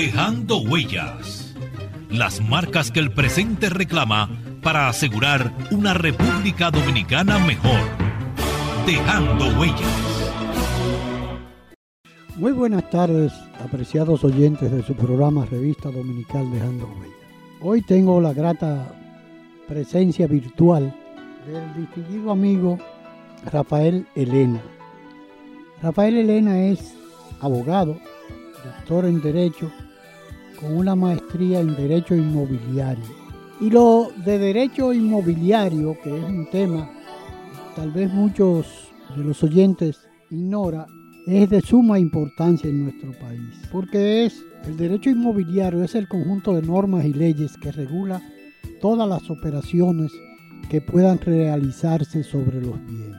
Dejando huellas. Las marcas que el presente reclama para asegurar una República Dominicana mejor. Dejando huellas. Muy buenas tardes, apreciados oyentes de su programa Revista Dominical Dejando Huellas. Hoy tengo la grata presencia virtual del distinguido amigo Rafael Elena. Rafael Elena es abogado, doctor en Derecho, con una maestría en Derecho Inmobiliario. Y lo de Derecho Inmobiliario, que es un tema tal vez muchos de los oyentes ignora, es de suma importancia en nuestro país, porque es el derecho inmobiliario es el conjunto de normas y leyes que regula todas las operaciones que puedan realizarse sobre los bienes.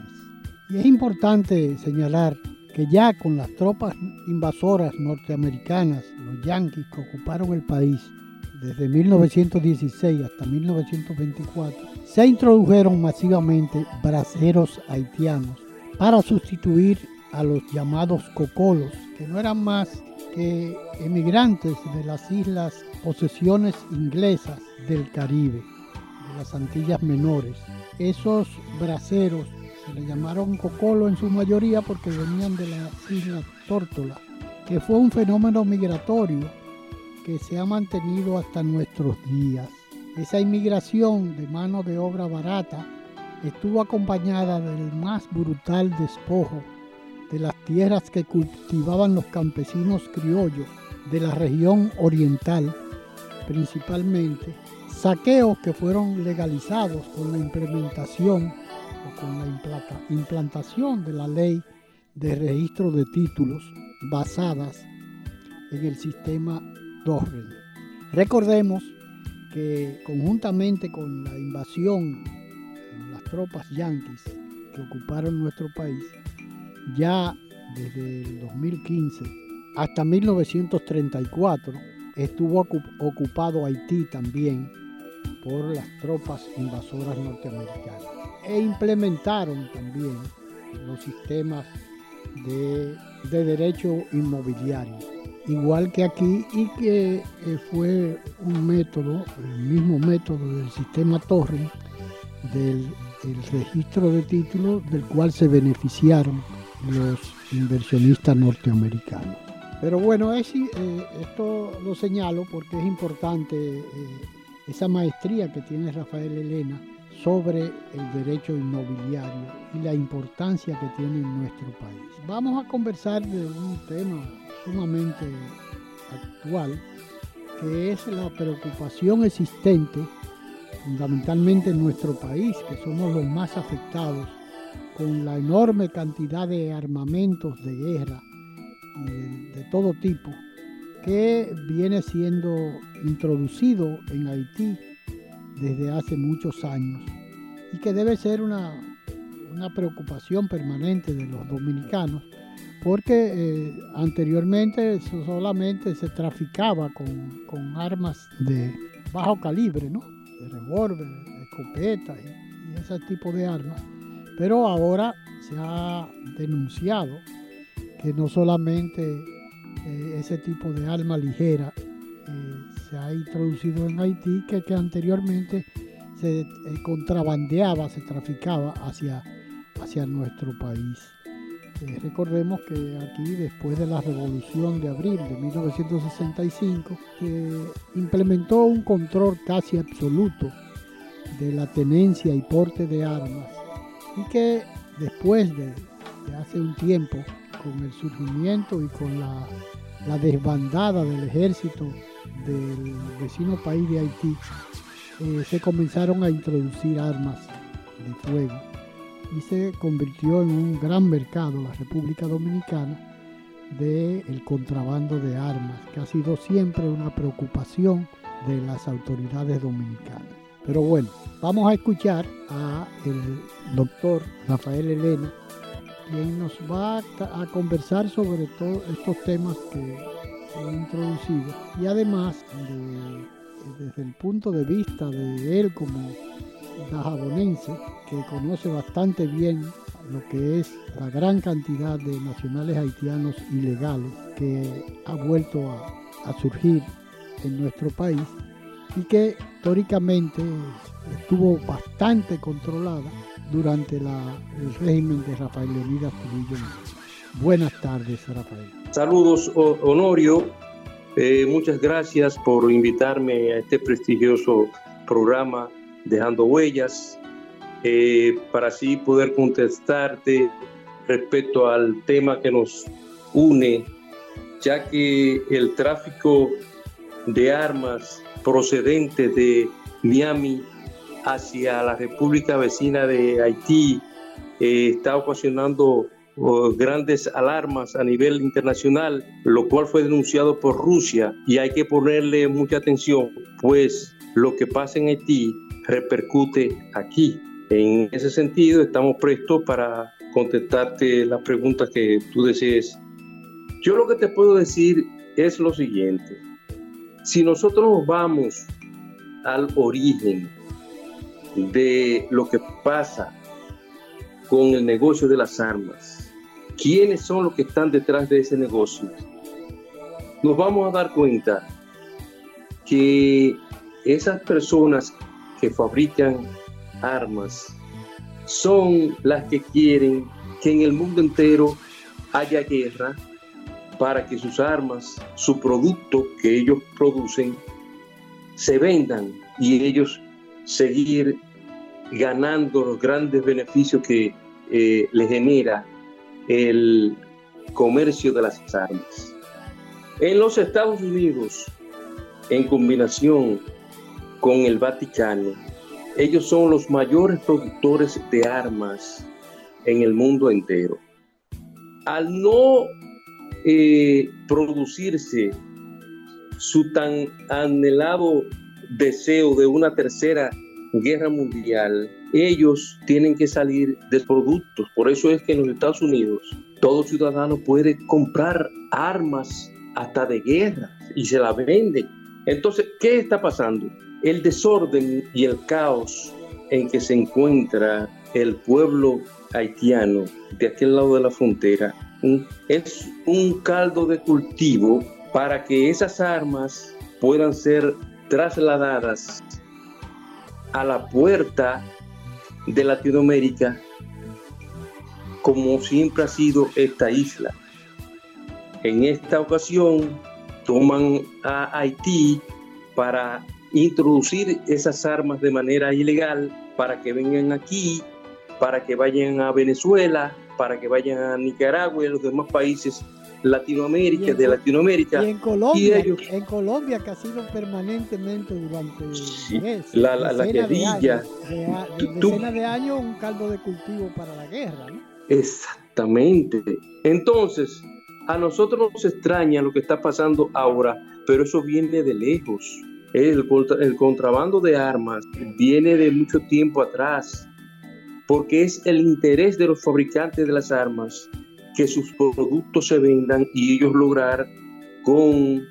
Y es importante señalar que ya con las tropas invasoras norteamericanas, los yanquis que ocuparon el país desde 1916 hasta 1924, se introdujeron masivamente braceros haitianos para sustituir a los llamados cocolos, que no eran más que emigrantes de las islas posesiones inglesas del Caribe, de las Antillas Menores. Esos braceros se le llamaron cocolo en su mayoría porque venían de la isla Tórtola, que fue un fenómeno migratorio que se ha mantenido hasta nuestros días. Esa inmigración de mano de obra barata estuvo acompañada del más brutal despojo de las tierras que cultivaban los campesinos criollos de la región oriental principalmente, saqueos que fueron legalizados con la implementación con la implantación de la ley de registro de títulos basadas en el sistema Torrent. Recordemos que conjuntamente con la invasión de las tropas yanquis que ocuparon nuestro país, ya desde el 2015 hasta 1934 estuvo ocupado Haití también por las tropas invasoras norteamericanas e implementaron también los sistemas de, derecho inmobiliario, igual que aquí y que eh, fue un método, el mismo método del sistema Torre, del registro de títulos del cual se beneficiaron los inversionistas norteamericanos. Pero bueno, eh, esto lo señalo porque es importante eh, esa maestría que tiene Rafael Elena sobre el derecho inmobiliario y la importancia que tiene en nuestro país. Vamos a conversar de un tema sumamente actual, que es la preocupación existente fundamentalmente en nuestro país, que somos los más afectados con la enorme cantidad de armamentos de guerra de, todo tipo que viene siendo introducido en Haití desde hace muchos años y que debe ser una, preocupación permanente de los dominicanos porque eh, anteriormente solamente se traficaba con, armas de bajo calibre, ¿no? de revólver, de escopeta y ese tipo de armas pero ahora se ha denunciado que no solamente eh, ese tipo de arma ligera eh, se ha introducido en Haití, que, que anteriormente se eh, contrabandeaba, se traficaba hacia, hacia nuestro país. recordemos que aquí, después de la Revolución de Abril de 1965, se implementó un control casi absoluto de la tenencia y porte de armas y que después de, hace un tiempo, con el surgimiento y con la, desbandada del ejército del vecino país de Haití, eh, se comenzaron a introducir armas de fuego y se convirtió en un gran mercado la República Dominicana del contrabando de armas, que ha sido siempre una preocupación de las autoridades dominicanas. Pero bueno, vamos a escuchar a el doctor Rafael Elena, quien nos va a, conversar sobre todos estos temas que introducido y además desde el punto de vista de él como dajabonense, que conoce bastante bien lo que es la gran cantidad de nacionales haitianos ilegales que ha vuelto a, surgir en nuestro país y que históricamente estuvo bastante controlada durante el régimen de Rafael Leonidas Trujillo. Buenas tardes, Rafael. Saludos, Honorio. Eh, muchas gracias por invitarme a este prestigioso programa Dejando Huellas, eh, para así poder contestarte respecto al tema que nos une, ya que el tráfico de armas procedentes de Miami hacia la República vecina de Haití eh, está ocasionando grandes alarmas a nivel internacional, lo cual fue denunciado por Rusia y hay que ponerle mucha atención, pues lo que pasa en Haití repercute aquí. En ese sentido, estamos prestos para contestarte las preguntas que tú desees. Yo lo que te puedo decir es lo siguiente. Si nosotros vamos al origen de lo que pasa con el negocio de las armas, quiénes son los que están detrás de ese negocio, nos vamos a dar cuenta que esas personas que fabrican armas son las que quieren que en el mundo entero haya guerra para que sus armas, su producto que ellos producen, se vendan y ellos seguir ganando los grandes beneficios que eh, le genera el comercio de las armas. En los Estados Unidos, en combinación con el Vaticano, ellos son los mayores productores de armas en el mundo entero. Al no eh, producirse su tan anhelado deseo de una tercera guerra mundial, ellos tienen que salir de productos. Por eso es que en los Estados Unidos todo ciudadano puede comprar armas hasta de guerra y se la venden. Entonces, ¿qué está pasando? El desorden y el caos en que se encuentra el pueblo haitiano de aquel lado de la frontera es un caldo de cultivo para que esas armas puedan ser trasladadas a la puerta de Latinoamérica como siempre ha sido esta isla. En esta ocasión toman a Haití para introducir esas armas de manera ilegal para que vengan aquí, para que vayan a Venezuela, para que vayan a Nicaragua y a los demás países Latinoamérica, de Latinoamérica. Y en Colombia, en Colombia que ha sido permanentemente durante la, la, guerrilla. De, de años un caldo de cultivo para la guerra. Exactamente. Entonces, a nosotros nos extraña lo que está pasando ahora, pero eso viene de lejos. El, el contrabando de armas viene de mucho tiempo atrás porque es el interés de los fabricantes de las armas que sus productos se vendan y ellos lograr con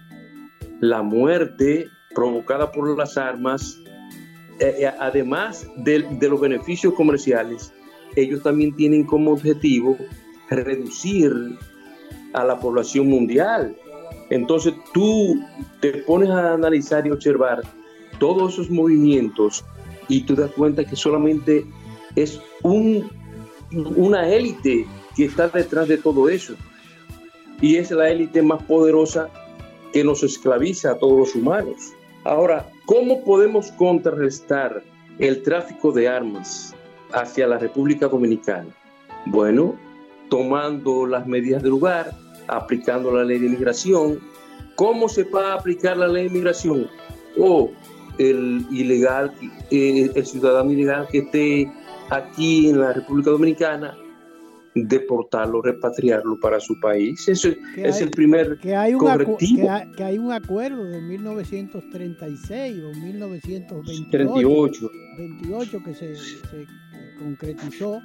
la muerte provocada por las armas, eh, eh, además de, de los beneficios comerciales, ellos también tienen como objetivo reducir a la población mundial. Entonces tú te pones a analizar y observar todos esos movimientos y tú das cuenta que solamente es un, una élite que está detrás de todo eso. Y es la élite más poderosa que nos esclaviza a todos los humanos. Ahora, ¿cómo podemos contrarrestar el tráfico de armas hacia la República Dominicana? Bueno, tomando las medidas del lugar, aplicando la ley de inmigración. ¿Cómo se va a aplicar la ley de inmigración? O el ilegal, eh, el ciudadano ilegal que esté aquí en la República Dominicana, deportarlo, repatriarlo para su país. Eso es el primer que hay un correctivo. Que hay, un acuerdo de 1936 o 1928 28. que se, concretizó.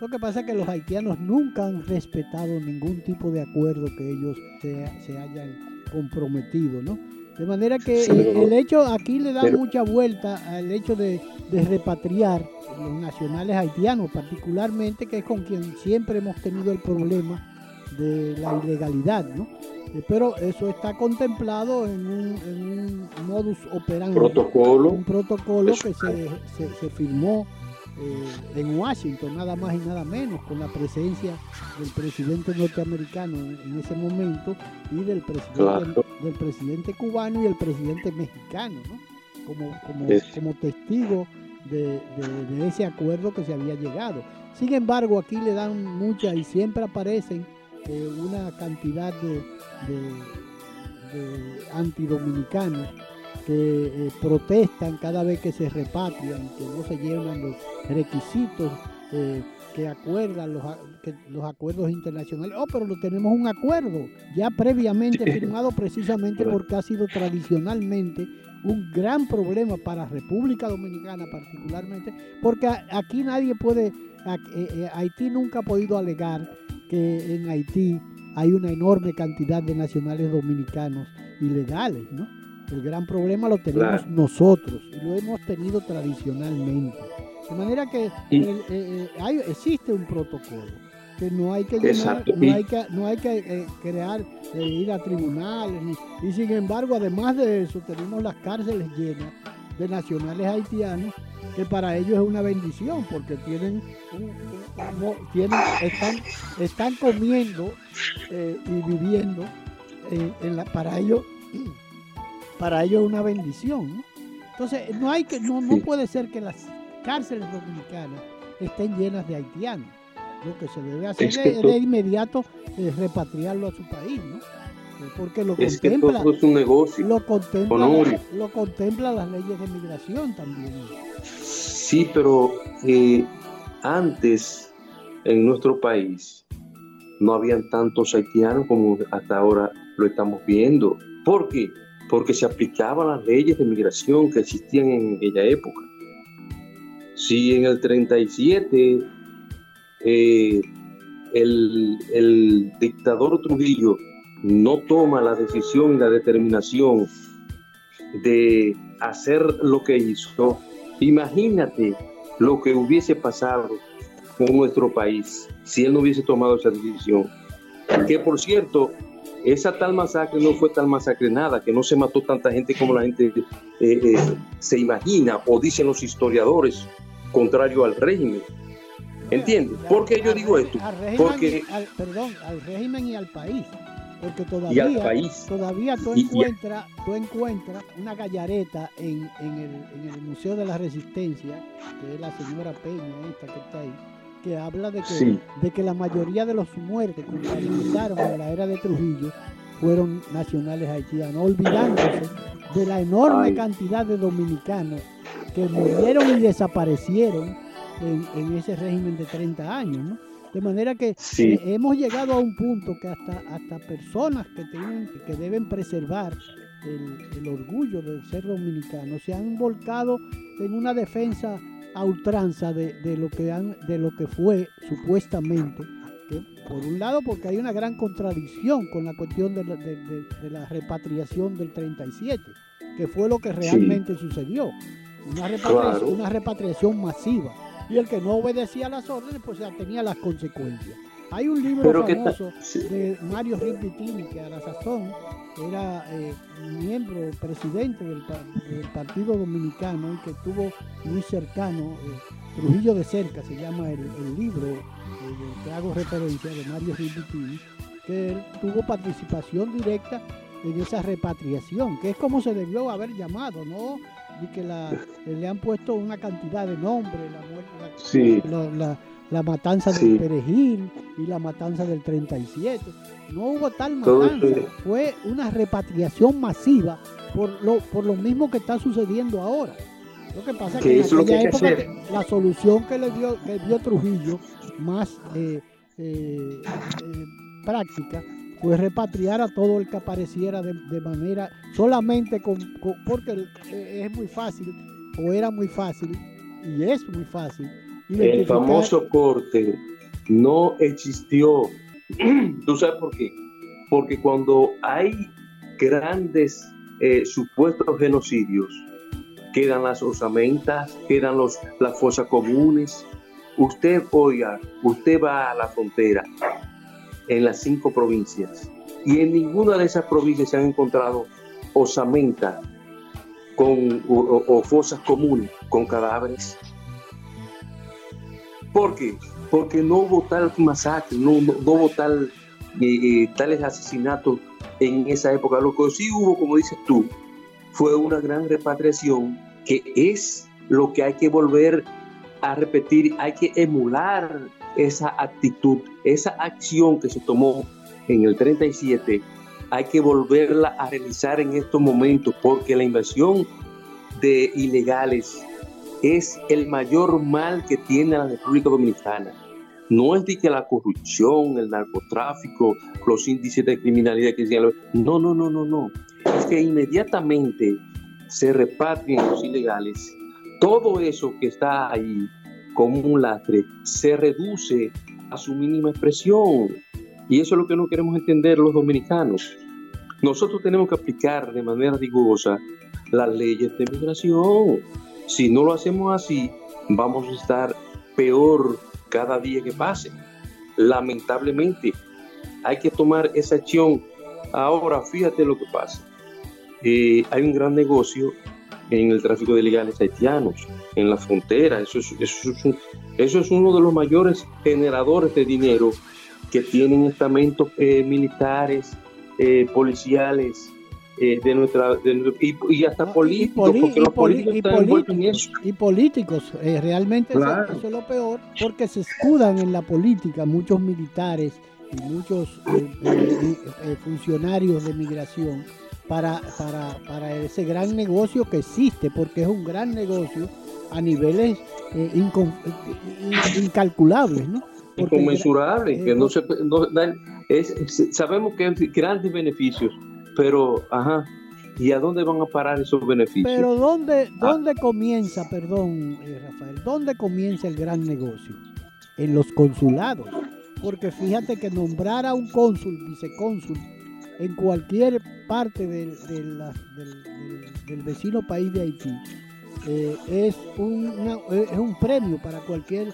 Lo que pasa es que los haitianos nunca han respetado ningún tipo de acuerdo que ellos se, se hayan comprometido, ¿no? De manera que el hecho, aquí le da mucha vuelta al hecho de, repatriar los nacionales haitianos, particularmente, que es con quien siempre hemos tenido el problema de la ilegalidad, ¿no? Eh, pero eso está contemplado en un, modus operandi. Protocolo. Un protocolo que se, se, firmó eh, en Washington, nada más y nada menos, con la presencia del presidente norteamericano en, ese momento y del presidente, del presidente cubano y el presidente mexicano, ¿no? como, como, como testigo de, ese acuerdo que se había llegado. Sin embargo, aquí le dan mucha y siempre aparecen eh, una cantidad de, antidominicanos que eh, protestan cada vez que se repatrian, que no se llenan los requisitos eh, que acuerdan los, los acuerdos internacionales. Oh, pero tenemos un acuerdo ya previamente firmado precisamente porque ha sido tradicionalmente un gran problema para República Dominicana particularmente, porque aquí nadie puede, eh, Haití nunca ha podido alegar que en Haití hay una enorme cantidad de nacionales dominicanos ilegales, ¿no? El gran problema lo tenemos nosotros y lo hemos tenido tradicionalmente. De manera que eh, eh, hay, existe un protocolo que no hay que llenar, no hay que, no hay que eh, crear, ir a tribunales, y sin embargo, además de eso, tenemos las cárceles llenas de nacionales haitianos, que para ellos es una bendición, porque tienen, tienen están, están comiendo y viviendo en la, para ellos para ellos es una bendición. Entonces, no, hay que, no, no puede ser que las cárceles dominicanas estén llenas de haitianos. Lo que se debe hacer es, de inmediato repatriarlo a su país, ¿no? Porque lo contempla, es un negocio. Lo contempla, lo contempla las leyes de migración también. Sí, pero eh, antes en nuestro país no habían tantos haitianos como hasta ahora lo estamos viendo. ¿Por qué? Porque se aplicaban las leyes de migración que existían en aquella época. Si en el 37 eh, el, el dictador Trujillo no toma la decisión y la determinación de hacer lo que hizo, imagínate lo que hubiese pasado con nuestro país si él no hubiese tomado esa decisión. Que por cierto, esa tal masacre no fue tal masacre nada, que no se mató tanta gente como la gente eh, eh, se imagina o dicen los historiadores, contrario al régimen. ¿Entiendes? ¿Por qué yo digo esto? Porque, al, perdón, al régimen y al país. Porque todavía, todavía tú, encuentras, tú encuentras una gallareta en, en, el, en el Museo de la Resistencia, que es la señora Peña, esta que está ahí que habla de que, de que la mayoría de los muertes que realizaron en la era de Trujillo fueron nacionales haitianos, olvidándose de la enorme cantidad de dominicanos que murieron y desaparecieron en, ese régimen de 30 años. De manera que eh, hemos llegado a un punto que hasta, hasta personas que, tienen, que deben preservar el, el orgullo de ser dominicanos se han volcado en una defensa a ultranza de, lo que han, de lo que fue supuestamente, que por un lado porque hay una gran contradicción con la cuestión de la, repatriación del 37, que fue lo que realmente sucedió, una repatriación, una repatriación masiva, y el que no obedecía las órdenes pues ya tenía las consecuencias. Hay un libro famoso de Mario Rippitini que a la sazón era eh, miembro, presidente del, Partido Dominicano y que estuvo muy cercano, eh, Trujillo de cerca se llama el, libro eh, que hago referencia de Mario Rippitini, que tuvo participación directa en esa repatriación, que es como se debió haber llamado, ¿no? Y que le han puesto una cantidad de nombres, la, la matanza del Perejil y la matanza del 37. No hubo tal matanza, fue una repatriación masiva por lo, por lo mismo que está sucediendo ahora. Lo que pasa es que en aquella época la solución que le dio, que dio Trujillo más eh, eh, eh, práctica fue repatriar a todo el que apareciera de, manera solamente con, porque es muy fácil o era muy fácil y es muy fácil el famoso corte no existió. ¿Tú sabes por qué? Porque cuando hay grandes eh, supuestos genocidios, quedan las osamentas, quedan los, las fosas comunes. Usted, oiga, usted va a la frontera en las cinco provincias y en ninguna de esas provincias se han encontrado osamentas con, o, fosas comunes con cadáveres. ¿Por qué? Porque no hubo tal masacre, no, no, hubo tal, eh, eh, tales asesinatos en esa época. Lo que sí hubo, como dices tú, fue una gran repatriación que es lo que hay que volver a repetir, hay que emular esa actitud, esa acción que se tomó en el 37, hay que volverla a realizar en estos momentos porque la invasión de ilegales es el mayor mal que tiene la República Dominicana. No es de que la corrupción, el narcotráfico, los índices de criminalidad que sean. No, no, no, no, no. Es que inmediatamente se repatrien los ilegales. Todo eso que está ahí como un lastre se reduce a su mínima expresión. Y eso es lo que no queremos entender los dominicanos. Nosotros tenemos que aplicar de manera rigurosa las leyes de migración. Si no lo hacemos así, vamos a estar peor cada día que pase. Lamentablemente, hay que tomar esa acción. Ahora, fíjate lo que pasa. Eh, hay un gran negocio en el tráfico de ilegales haitianos, en la frontera. Eso es, eso, eso es uno de los mayores generadores de dinero que tienen estamentos eh, militares, eh, policiales, eh, de nuestra y, hasta políticos, porque los políticos están eso. Y políticos, realmente eso, es lo peor, porque se escudan en la política muchos militares y muchos funcionarios de migración para, para, para, ese gran negocio que existe, porque es un gran negocio a niveles incalculables, ¿no? inconmensurable, que no se es, sabemos que hay grandes beneficios, pero ajá, ¿y a dónde van a parar esos beneficios? Pero ¿dónde, ah. dónde comienza, perdón, eh, Rafael, dónde comienza el gran negocio? En los consulados. Porque fíjate que nombrar a un cónsul, vicecónsul, en cualquier parte del, del vecino país de Haití, eh, es, un, es un premio para cualquier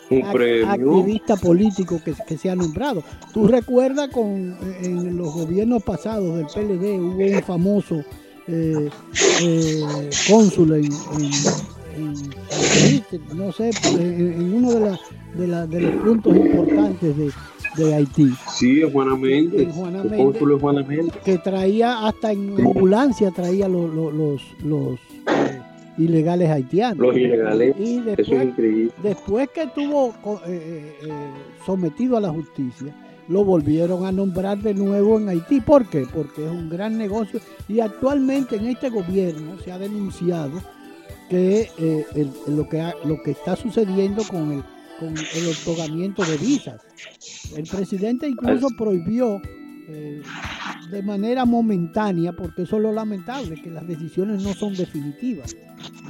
activista político que, que sea nombrado. Tú recuerdas con en los gobiernos pasados del PLD hubo un famoso eh, eh, cónsul en, no sé, en, uno de, la, de, los puntos importantes de, de Haití. Sí, es Juana Méndez. Que traía hasta en ambulancia traía los, los, los, ilegales haitianos. Los ilegales, y después, eso es increíble. Después que estuvo eh, eh, eh, sometido a la justicia, lo volvieron a nombrar de nuevo en Haití. ¿Por qué? Porque es un gran negocio y actualmente en este gobierno se ha denunciado que lo, que lo que está sucediendo con el, con el otorgamiento de visas. El presidente incluso prohibió de manera momentánea, porque eso es lo lamentable, que las decisiones no son definitivas.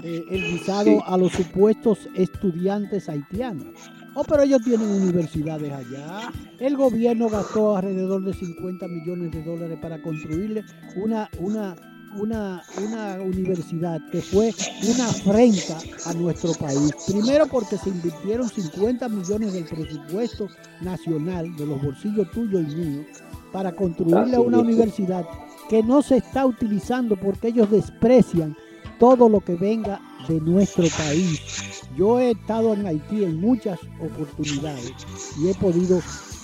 Eh, el visado a los supuestos estudiantes haitianos. Oh, pero ellos tienen universidades allá. El gobierno gastó alrededor de 50 millones de dólares para construirle una, una, una, una universidad que fue una afrenta a nuestro país. Primero porque se invirtieron 50 millones del presupuesto nacional, de los bolsillos tuyos y míos, para construirle una universidad que no se está utilizando porque ellos desprecian todo lo que venga de nuestro país. Yo he estado en Haití en muchas oportunidades y he podido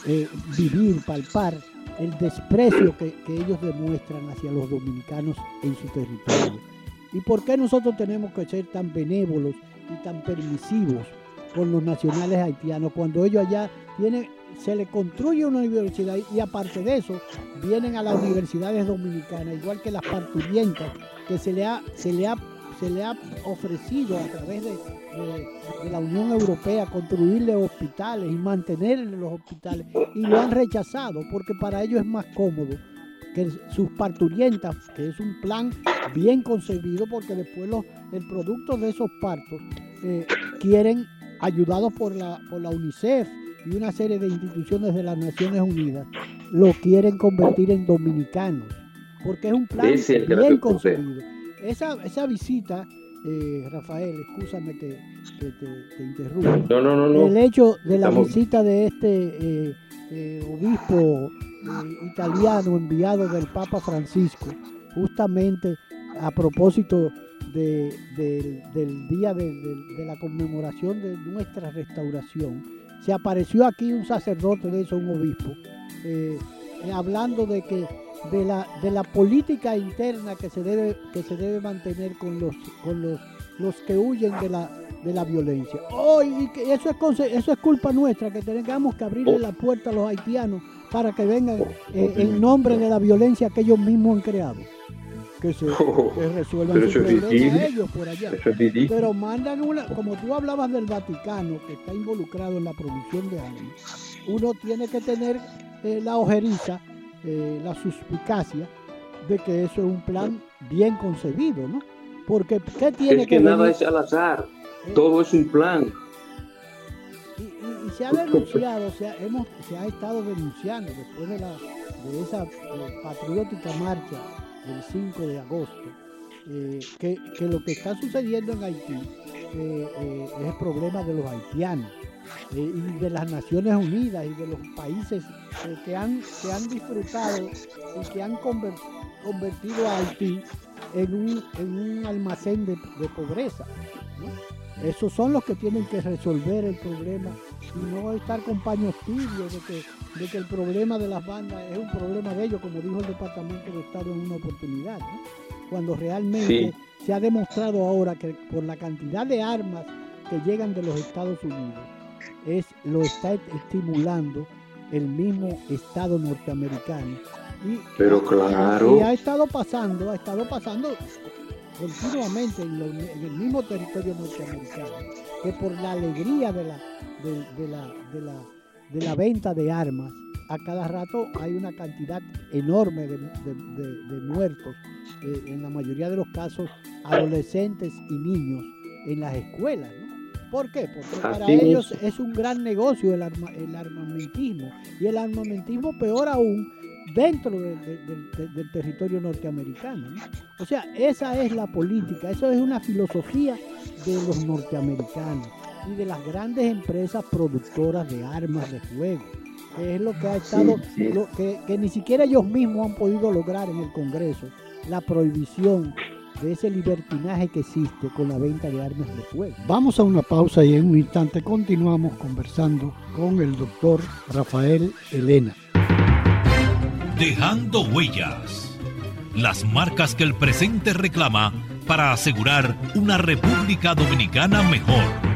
eh, vivir, palpar el desprecio que, que, ellos demuestran hacia los dominicanos en su territorio. ¿Y por qué nosotros tenemos que ser tan benévolos y tan permisivos con los nacionales haitianos cuando ellos allá tienen se le construye una universidad y aparte de eso vienen a las universidades dominicanas, igual que las parturientas, que se le ha, se le ha, se le ha ofrecido a través de, la Unión Europea construirle hospitales y mantenerle los hospitales y lo han rechazado porque para ellos es más cómodo que sus parturientas, que es un plan bien concebido porque después los, el producto de esos partos eh, quieren, ayudados por la, por la UNICEF, y una serie de instituciones de las Naciones Unidas lo quieren convertir en dominicanos, porque es un plan bien concebido. Esa, esa visita eh, Rafael, escúchame que, te, interrumpa. No, no, no, no. El hecho de la visita de este eh, eh, obispo italiano enviado del Papa Francisco, justamente a propósito del día de, la conmemoración de nuestra restauración, se apareció aquí un sacerdote de eso, un obispo, hablando de que de la, de la política interna que se debe, que se debe mantener con los, con los, los que huyen de la, de la violencia. Oh, y que eso, es, eso es culpa nuestra, que tengamos que abrirle la puerta a los haitianos para que vengan eh, en nombre de la violencia que ellos mismos han creado. Que se resuelvan sus problemas ellos por allá. Pero mandan una, como tú hablabas del Vaticano, que está involucrado en la producción de armas, uno tiene que tener eh, la ojeriza eh, la suspicacia de que eso es un plan bien concebido, ¿no? Porque ¿qué tiene es que, nada es al azar, eh, todo es un plan. Y, se ha denunciado, se ha, hemos, se ha estado denunciando después de, la, de esa eh, patriótica marcha del 5 de agosto, que, que, lo que está sucediendo en Haití es el problema de los haitianos eh, y de las Naciones Unidas y de los países eh, que, han, que han disfrutado y que han convertido a Haití en un, en un almacén de, pobreza. Esos son los que tienen que resolver el problema y no estar con paños tibios de que, de que el problema de las bandas es un problema de ellos, como dijo el Departamento de Estado en una oportunidad. Cuando realmente se ha demostrado ahora que por la cantidad de armas que llegan de los Estados Unidos, es, lo está estimulando el mismo Estado norteamericano. Y, Pero claro. Y ha estado pasando, ha estado pasando continuamente en, el mismo territorio norteamericano, que por la alegría de la, de, la, de, la, de la venta de armas, a cada rato hay una cantidad enorme de, muertos, eh, en la mayoría de los casos adolescentes y niños en las escuelas. ¿Por qué? Porque para ellos es un gran negocio el, armamentismo. Y el armamentismo, peor aún, dentro del territorio norteamericano. O sea, esa es la política, eso es una filosofía de los norteamericanos y de las grandes empresas productoras de armas de fuego, que es lo que ha estado, que, que ni siquiera ellos mismos han podido lograr en el Congreso, la prohibición de ese libertinaje que existe con la venta de armas de fuego. Vamos a una pausa y en un instante continuamos conversando con el doctor Rafael Elena. Dejando huellas. Las marcas que el presente reclama para asegurar una República Dominicana mejor.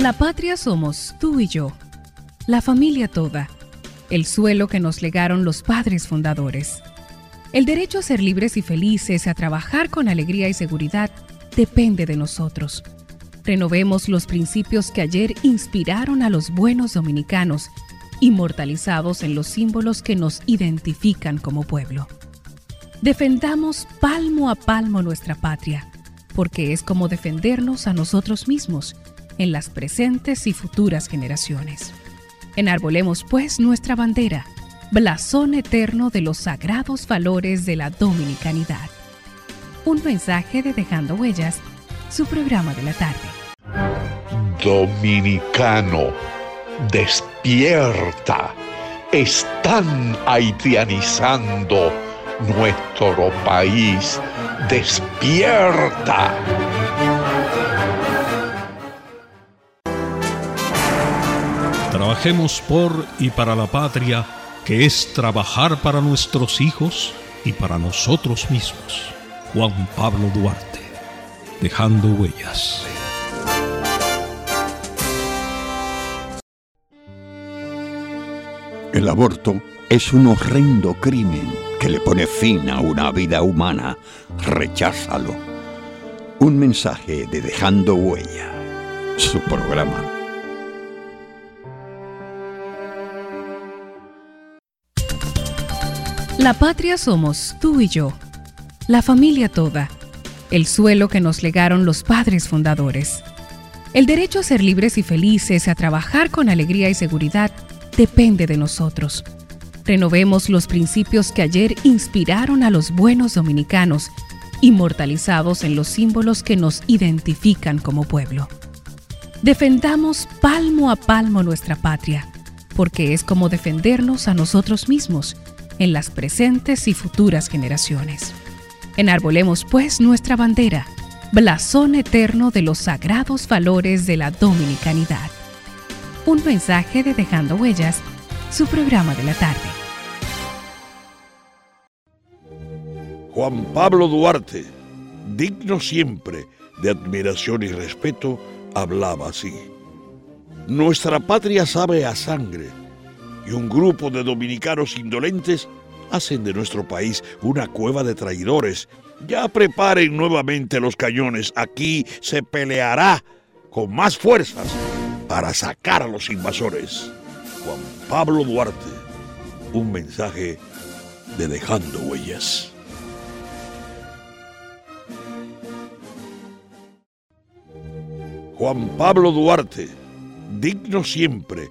La patria somos tú y yo. La familia toda. El suelo que nos legaron los padres fundadores el derecho a ser libres y felices, a trabajar con alegría y seguridad, depende de nosotros. Renovemos los principios que ayer inspiraron a los buenos dominicanos, inmortalizados en los símbolos que nos identifican como pueblo. Defendamos palmo a palmo nuestra patria, porque es como defendernos a nosotros mismos en las presentes y futuras generaciones. Enarbolemos pues nuestra bandera blasón eterno de los sagrados valores de la dominicanidad. Un mensaje de Dejando Huellas, su programa de la tarde. Dominicano, despierta. Están haitianizando nuestro país. Despierta. Trabajemos por y para la patria que es trabajar para nuestros hijos y para nosotros mismos. Juan Pablo Duarte, dejando huellas. El aborto es un horrendo crimen que le pone fin a una vida humana. Recházalo. Un mensaje de Dejando Huella, su programa. La patria somos tú y yo, la familia toda, el suelo que nos legaron los padres fundadores. El derecho a ser libres y felices, a trabajar con alegría y seguridad, depende de nosotros. Renovemos los principios que ayer inspiraron a los buenos dominicanos, inmortalizados en los símbolos que nos identifican como pueblo. Defendamos palmo a palmo nuestra patria, porque es como defendernos a nosotros mismos en las presentes y futuras generaciones. Enarbolemos pues nuestra bandera, blasón eterno de los sagrados valores de la dominicanidad. Un mensaje de Dejando Huellas, su programa de la tarde. Juan Pablo Duarte, digno siempre de admiración y respeto, hablaba así. Nuestra patria sabe a sangre y un grupo de dominicanos indolentes hacen de nuestro país una cueva de traidores. Ya preparen nuevamente los cañones. Aquí se peleará con más fuerzas para sacar a los invasores. Juan Pablo Duarte, un mensaje de Dejando Huellas. Juan Pablo Duarte, digno siempre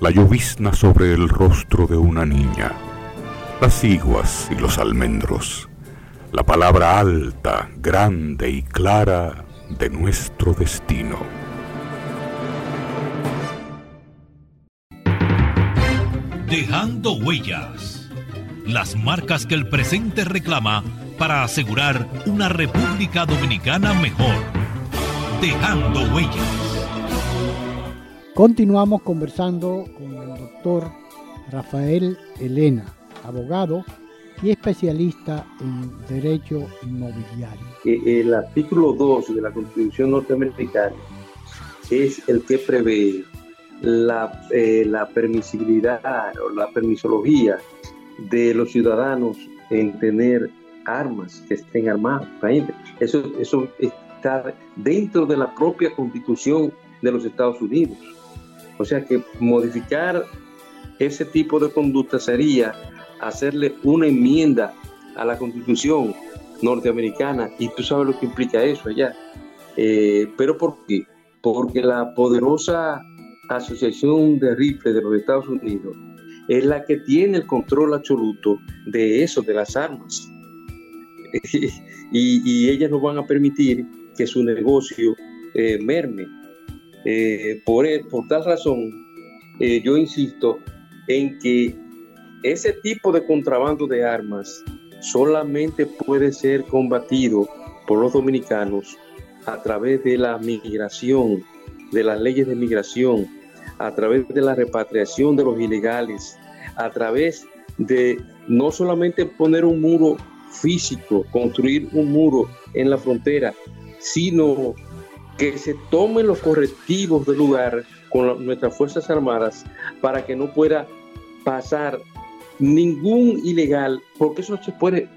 la llovizna sobre el rostro de una niña, las iguas y los almendros, la palabra alta, grande y clara de nuestro destino. Dejando huellas, las marcas que el presente reclama para asegurar una República Dominicana mejor. Dejando huellas. Continuamos conversando con el doctor Rafael Elena, abogado y especialista en derecho inmobiliario. El artículo 2 de la Constitución norteamericana es el que prevé la, eh, la permisibilidad o la permisología de los ciudadanos en tener armas que estén armadas. Eso, eso está dentro de la propia Constitución de los Estados Unidos. O sea que modificar ese tipo de conducta sería hacerle una enmienda a la constitución norteamericana y tú sabes lo que implica eso allá. Eh, pero ¿por qué? Porque la poderosa Asociación de Rifles de los Estados Unidos es la que tiene el control absoluto de eso, de las armas. y, ellas no van a permitir que su negocio eh, merme. Eh, por, e, por, tal razón, eh, yo insisto en que ese tipo de contrabando de armas solamente puede ser combatido por los dominicanos a través de la migración, de las leyes de migración, a través de la repatriación de los ilegales, a través de no solamente poner un muro físico, construir un muro en la frontera, sino que se tomen los correctivos del lugar con nuestras Fuerzas Armadas para que no pueda pasar ningún ilegal, porque eso se puede.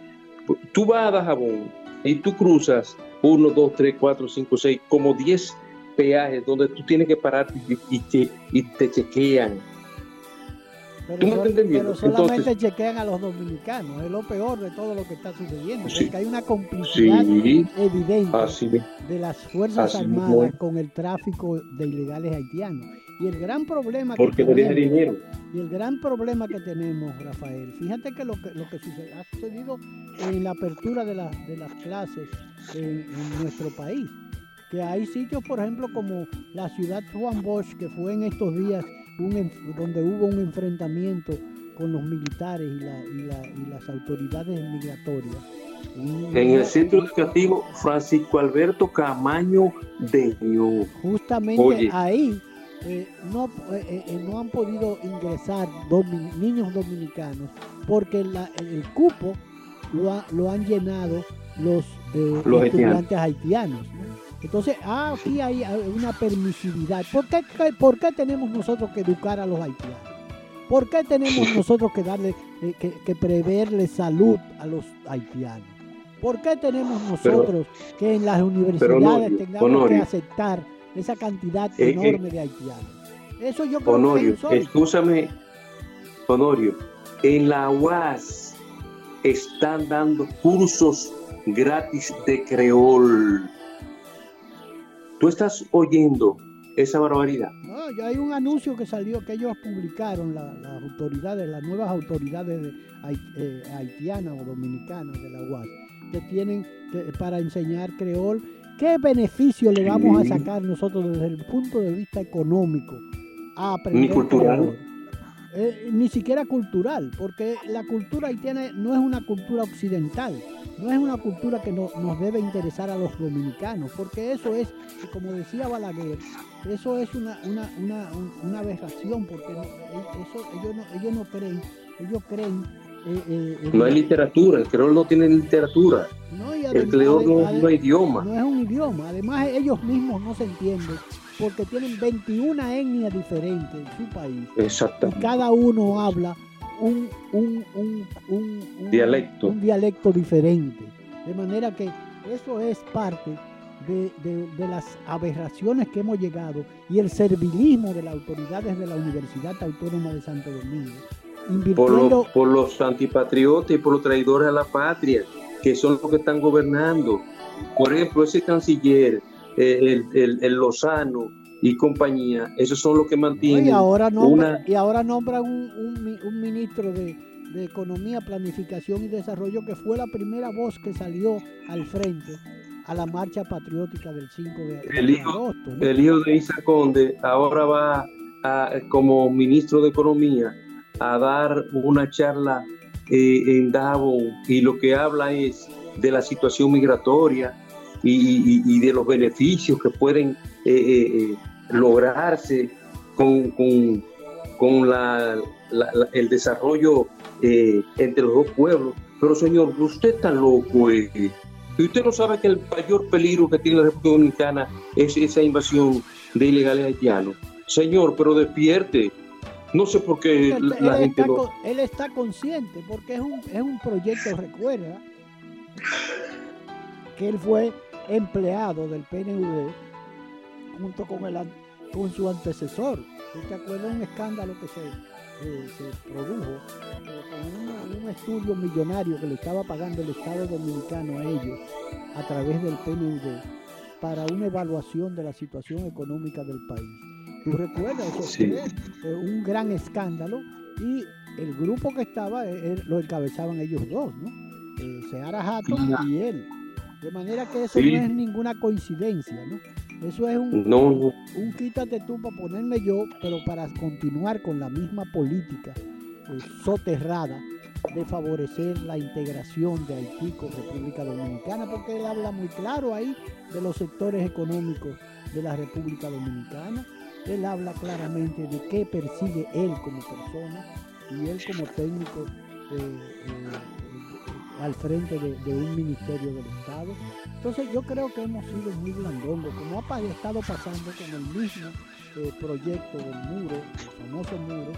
Tú vas a Dajabón y tú cruzas 1, 2, 3, 4, 5, 6, como 10 peajes donde tú tienes que parar y, te, chequean. Pero, solamente chequean a los dominicanos, es lo peor de todo lo que está sucediendo, porque hay una complicidad evidente de las Fuerzas Armadas con el tráfico de ilegales haitianos. Y el gran problema que tenemos, y el gran problema que tenemos, Rafael, fíjate que lo que, lo que ha sucedido en la apertura de, de las clases en, nuestro país, que hay sitios, por ejemplo, como la ciudad Juan Bosch, que fue en estos días donde hubo un enfrentamiento con los militares y, las autoridades migratorias. En el centro educativo Francisco Alberto Camaño de Justamente ahí eh, no, eh, eh, no han podido ingresar niños dominicanos porque el cupo lo, lo, han llenado los, estudiantes haitianos. Entonces, ah, aquí hay una permisividad. ¿Por qué, ¿Por qué tenemos nosotros que educar a los haitianos? ¿Por qué tenemos nosotros que darle, que, preverle salud a los haitianos? ¿Por qué tenemos nosotros que en las universidades tengamos que aceptar esa cantidad eh, eh, enorme de haitianos. Eso yo creo Honorio, que escúchame, Honorio, en la UAS están dando cursos gratis de creol. ¿Tú estás oyendo esa barbaridad? No, ya hay un anuncio que salió que ellos publicaron, las autoridades, las nuevas autoridades de, eh, haitianas o dominicanas de la UAS, que tienen para enseñar creol ¿Qué beneficio le vamos a sacar nosotros desde el punto de vista económico a aprender? Ni cultural. Eh, ni siquiera cultural, porque la cultura haitiana no es una cultura occidental, no es una cultura que nos debe interesar a los dominicanos, porque eso es, como decía Balaguer, eso es una, una, una, una aberración, porque eso, ellos, no, ellos no creen, ellos creen eh, eh, no hay literatura, el creol no tiene literatura. el creol no, es idioma. No es un idioma. Además, ellos mismos no se entienden porque tienen 21 etnias diferentes en su país. Exactamente. Y cada uno habla un, un, un, dialecto. un dialecto diferente. De manera que eso es parte de, de, las aberraciones que hemos llegado y el servilismo de las autoridades de la Universidad Autónoma de Santo Domingo por, los, antipatriotas y por los traidores a la patria, que son los que están gobernando. Por ejemplo, ese canciller, eh, el, Lozano y compañía, esos son los que mantienen. y ahora nombra, y ahora nombra un, ministro de, Economía, Planificación y Desarrollo que fue la primera voz que salió al frente a la marcha patriótica del 5 de, el hijo, agosto. El hijo de Isa Conde ahora va como ministro de Economía a dar una charla eh, en Davos y lo que habla es de la situación migratoria y, de los beneficios que pueden eh, eh, lograrse con, con, el desarrollo entre los dos pueblos. Pero señor, usted está loco. y usted no sabe que el mayor peligro que tiene la República Dominicana es esa invasión de ilegales haitianos. Señor, pero despierte. No sé por qué la gente está, Él está consciente, porque es un, es un proyecto, recuerda, que él fue empleado del PNUD junto con, el, con su antecesor. ¿Te acuerdas un escándalo que se, eh, se produjo eh, con un, estudio millonario que le estaba pagando el Estado Dominicano a ellos a través del PNUD para una evaluación de la situación económica del país? Tú recuerdas, eso fue un gran escándalo y el grupo que estaba eh, eh, lo encabezaban ellos dos, ¿no? Eh, Seara Hatton y él. De manera que eso no es ninguna coincidencia, ¿no? Eso es un, un quítate tú para ponerme yo, pero para continuar con la misma política soterrada de favorecer la integración de Haití con República Dominicana, porque él habla muy claro ahí de los sectores económicos de la República Dominicana. Él habla claramente de qué persigue él como persona y él como técnico eh, eh, al frente de, un ministerio del Estado. Entonces yo creo que hemos sido muy blandongos, como ha estado pasando con el mismo eh, proyecto del muro, el famoso muro,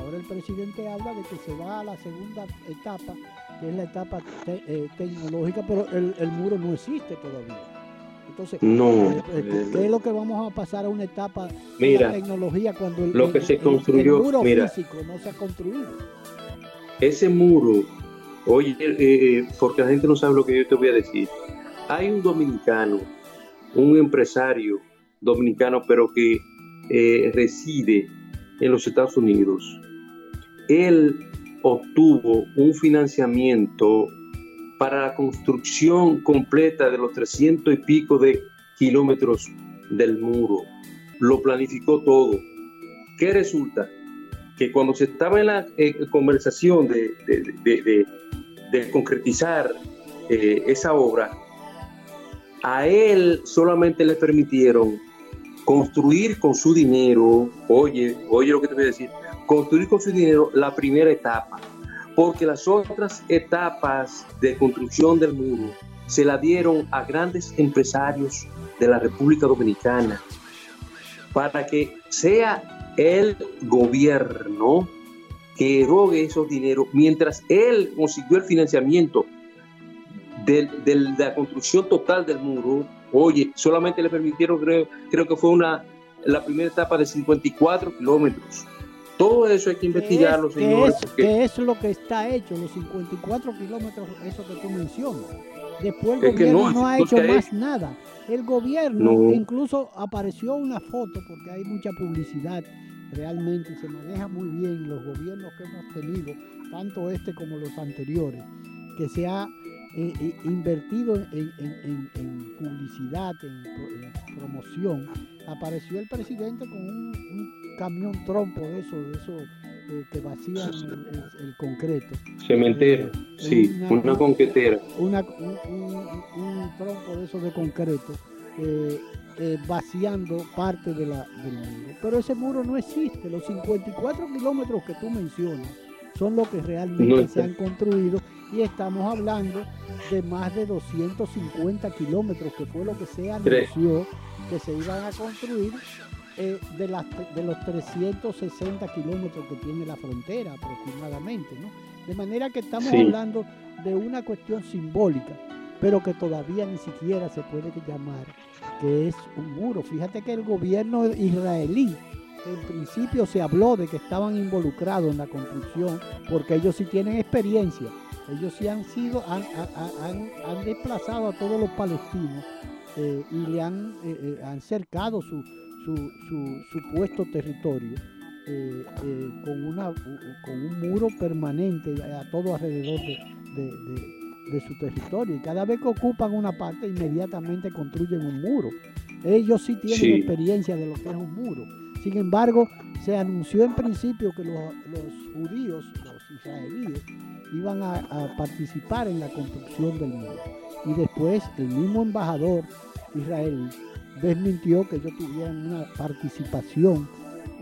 ahora el presidente habla de que se va a la segunda etapa, que es la etapa eh, tecnológica, pero el, muro no existe todavía. Entonces, no, eh, ¿qué es lo que vamos a pasar a una etapa de la tecnología cuando el, lo que se construyó, muro físico no se ha construido? Ese muro Oye, eh, eh, porque la gente no sabe lo que yo te voy a decir. Hay un dominicano, un empresario dominicano, pero que eh, reside en los Estados Unidos. Él obtuvo un financiamiento para la construcción completa de los 300 y pico de kilómetros del muro. Lo planificó todo. ¿Qué resulta? Que cuando se estaba en la conversación de, de concretizar eh, esa obra, a él solamente le permitieron construir con su dinero, oye, oye lo que te voy a decir, construir con su dinero la primera etapa, porque las otras etapas de construcción del muro se la dieron a grandes empresarios de la República Dominicana para que sea el gobierno que erogue esos dineros mientras él consiguió el financiamiento de, la construcción total del muro. Oye, solamente le permitieron, creo, creo que fue una la primera etapa de 54 kilómetros. Todo eso hay que investigarlo, señores. ¿Qué es, lo que está hecho? Los 54 kilómetros, eso que tú mencionas. Después el gobierno no, ha hecho más nada. El gobierno, incluso apareció una foto, porque hay mucha publicidad realmente se maneja muy bien los gobiernos que hemos tenido, tanto este como los anteriores, que se ha eh, eh, invertido en, publicidad, en, promoción. Apareció el presidente con un, camión trompo de eso, de eso eh, que vacían el, concreto. Cementero, sí, una, concretera. un, trompo de eso de concreto. Eh, vaciando parte de la, del muro. Pero ese muro no existe. Los 54 kilómetros que tú mencionas son los que realmente se han construido y estamos hablando de más de 250 kilómetros, que fue lo que se anunció que se iban a construir eh, de, las, de los 360 kilómetros que tiene la frontera aproximadamente. ¿no? De manera que estamos hablando de una cuestión simbólica, pero que todavía ni siquiera se puede llamar que es un muro. Fíjate que el gobierno israelí, en principio se habló de que estaban involucrados en la construcción, porque ellos sí tienen experiencia. Ellos sí han sido, han, desplazado a todos los palestinos eh, y le han, eh, eh, cercado su, supuesto territorio. con, una, con un muro permanente a todo alrededor de, de su territorio y cada vez que ocupan una parte inmediatamente construyen un muro. Ellos sí tienen experiencia de lo que es un muro. Sin embargo, se anunció en principio que los, judíos, los israelíes, iban a, participar en la construcción del muro. Y después el mismo embajador israelí desmintió que ellos tuvieran una participación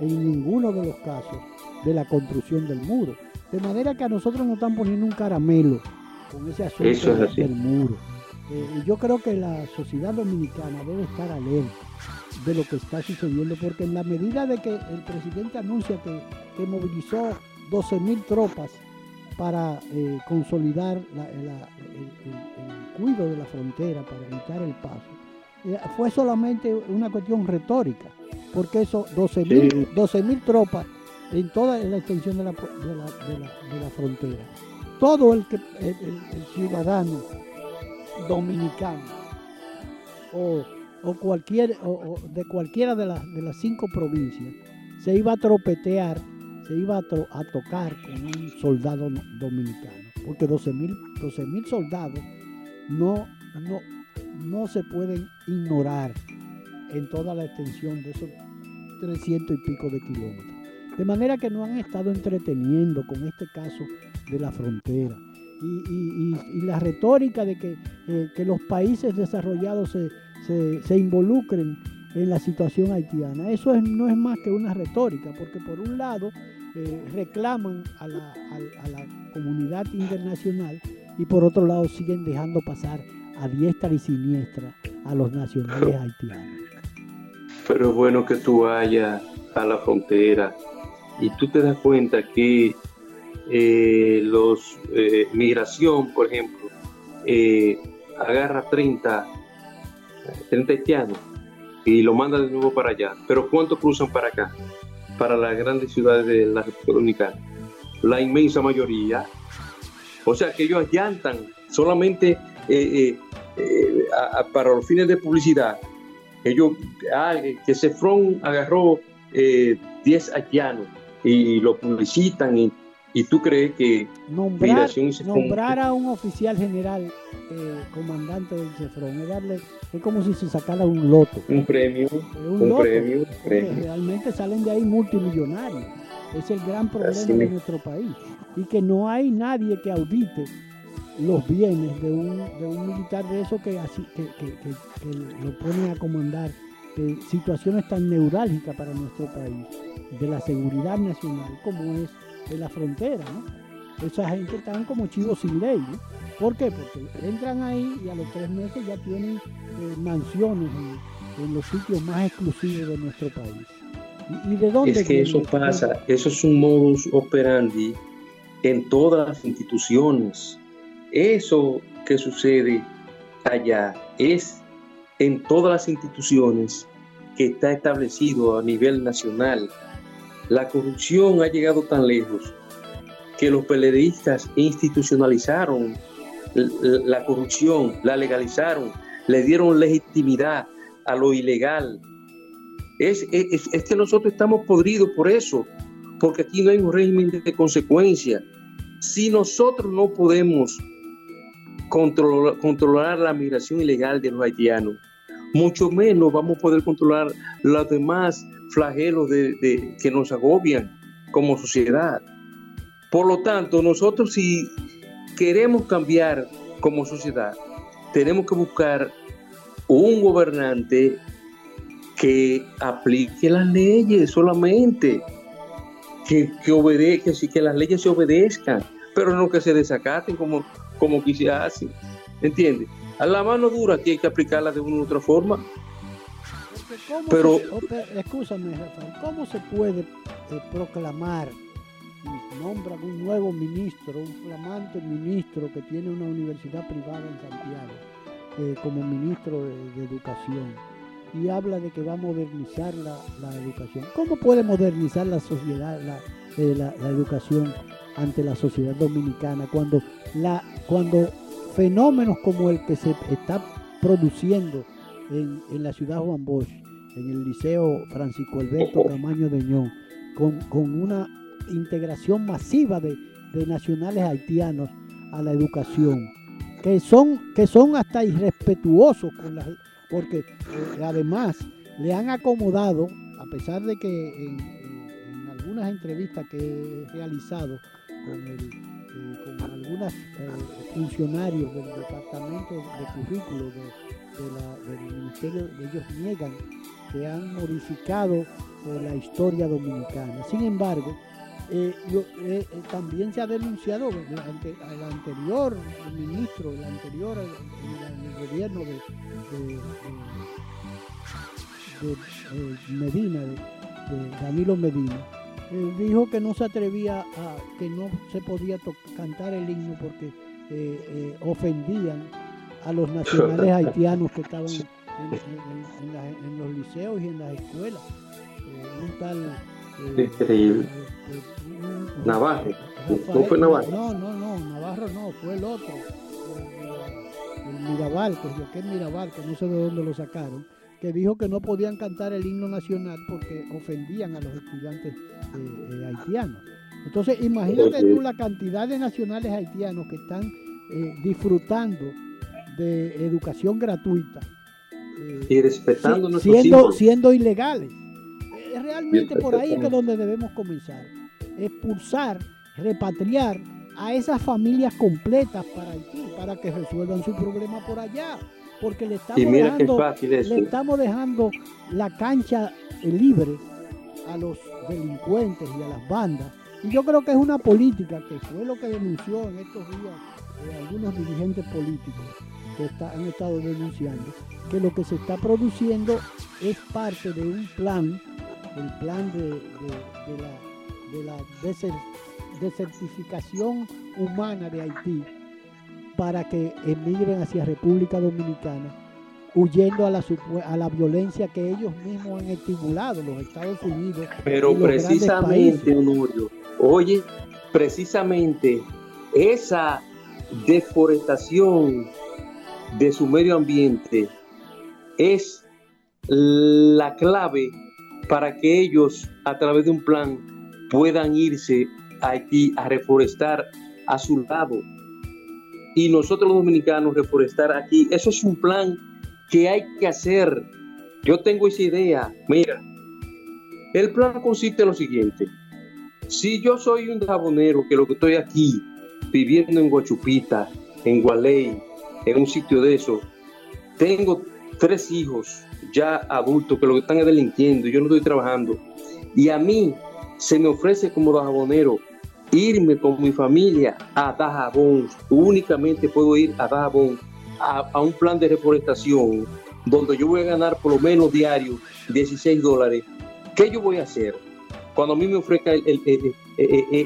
en ninguno de los casos de la construcción del muro. De manera que a nosotros nos están poniendo un caramelo con ese asunto del muro. Eh, yo creo que la sociedad dominicana debe estar alerta de lo que está sucediendo, porque en la medida de que el presidente anuncia que, movilizó 12 mil tropas para eh, consolidar el, cuidado de la frontera, para evitar el paso, fue solamente una cuestión retórica, porque eso 12 mil tropas en toda la extensión de la, de la frontera. Todo el, que, el, ciudadano dominicano o, cualquier, o, de cualquiera de, de, las cinco provincias se iba a tropetear, se iba a, tocar con un soldado dominicano, porque 12 mil soldados no, no, no se pueden ignorar en toda la extensión de esos 300 y pico de kilómetros. De manera que no han estado entreteniendo con este caso de la frontera. Y, la retórica de que, eh, los países desarrollados se, involucren en la situación haitiana. Eso no es más que una retórica, porque por un lado eh, reclaman a la, comunidad internacional y por otro lado siguen dejando pasar a diestra y siniestra a los nacionales haitianos. Pero es bueno que tú vayas a la frontera y tú te das cuenta que eh, los eh, migración, por ejemplo, eh, agarra 30, 30 haitianos y lo manda de nuevo para allá. Pero ¿cuántos cruzan para acá? Para las grandes ciudades de la República Dominicana. La inmensa mayoría. O sea que ellos allantan solamente para los fines de publicidad. Ellos, ah, que Cefrón agarró 10 haitianos y lo publicitan y ¿Y tú crees que nombrar, nombrar a un oficial general eh, comandante del Cefrón es, darle, es como si se sacara un loto? Un premio. un, premio, Realmente salen de ahí multimillonarios. Es el gran problema de nuestro país. Y que no hay nadie que audite los bienes de un, de un militar de eso que, así, que, lo pone a comandar eh, situaciones tan neurálgicas para nuestro país, de la seguridad nacional como es de la frontera, ¿no? Esa gente están como chivos sin ley, ¿no? ¿Por qué? Porque entran ahí y a los tres meses ya tienen eh, mansiones en, los sitios más exclusivos de nuestro país. ¿Y, de dónde? Es que eso pasa, eso es un modus operandi en todas las instituciones. Eso que sucede allá es en todas las instituciones que está establecido a nivel nacional la corrupción ha llegado tan lejos que los peledeístas institucionalizaron la corrupción, la legalizaron, le dieron legitimidad a lo ilegal. Es, que nosotros estamos podridos por eso, porque aquí no hay un régimen de consecuencia. Si nosotros no podemos controlar, controlar la migración ilegal de los haitianos, mucho menos vamos a poder controlar las demás flagelos de, que nos agobian como sociedad. Por lo tanto, nosotros si queremos cambiar como sociedad, tenemos que buscar un gobernante que aplique las leyes solamente, que, que obedezca, que las leyes se obedezcan, pero no que se desacaten como, como quisiera hace. ¿Entiendes? A la mano dura que hay que aplicarla de una u otra forma pero, escúchame, Rafael, ¿cómo se puede eh, proclamar y nombra un nuevo ministro, un flamante ministro que tiene una universidad privada en Santiago, eh, como ministro de, Educación? Y habla de que va a modernizar la, educación. ¿Cómo puede modernizar la sociedad, eh, la, la, educación ante la sociedad dominicana cuando, la, cuando fenómenos como el que se está produciendo en, en la ciudad Juan Bosch en el Liceo Francisco Alberto Camaño de Ñón, con, una integración masiva de, nacionales haitianos a la educación, que son, que son hasta irrespetuosos con las, porque eh, además le han acomodado, a pesar de que en, algunas entrevistas que he realizado con, el, eh, algunos eh, funcionarios del departamento de currículo del ministerio, ellos niegan que han modificado eh, la historia dominicana. Sin embargo, también se ha denunciado el, anterior ministro, el anterior el, gobierno de, Medina, de, Danilo Medina, dijo que no se atrevía a, que no se podía cantar el himno porque ofendían a los nacionales haitianos que estaban en, los liceos y en las escuelas. Eh, un tal. Eh, Increíble. Eh, Navarro. ¿No fue Navarro? No, no, no, Navarro no, fue el otro. El, Mirabal, que yo que Mirabal, que no sé de dónde lo sacaron, que dijo que no podían cantar el himno nacional porque ofendían a los estudiantes haitianos. Entonces, imagínate tú la cantidad de nacionales haitianos que están disfrutando de educación gratuita y respetando siendo, siendo ilegales. Es realmente por ahí que es donde debemos comenzar. Expulsar, repatriar a esas familias completas para Haití, para que resuelvan su problema por allá. Porque le estamos, dejando, le estamos dejando la cancha libre a los delincuentes y a las bandas. Y yo creo que es una política que fue lo que denunció en estos días eh, algunos dirigentes políticos que han estado denunciando que lo que se está produciendo es parte de un plan, el plan de, la, desertificación humana de Haití para que emigren hacia República Dominicana, huyendo a la, a la violencia que ellos mismos han estimulado, los Estados Unidos. Pero precisamente, Honorio, oye, precisamente esa deforestación de su medio ambiente es la clave para que ellos, a través de un plan, puedan irse a Haití a reforestar a su lado. Y nosotros los dominicanos reforestar aquí. Eso es un plan que hay que hacer. Yo tengo esa idea. Mira, el plan consiste en lo siguiente. Si yo soy un jabonero, que lo que estoy aquí, viviendo en Guachupita, en Gualey, en un sitio de eso, tengo tres hijos ya adultos que lo que están es delinquiendo, yo no estoy trabajando, y a mí se me ofrece como jabonero irme con mi familia a Dajabón, únicamente puedo ir a Dajabón, a, un plan de reforestación, donde yo voy a ganar por lo menos diario 16 dólares, ¿qué yo voy a hacer? Cuando a mí me ofrezca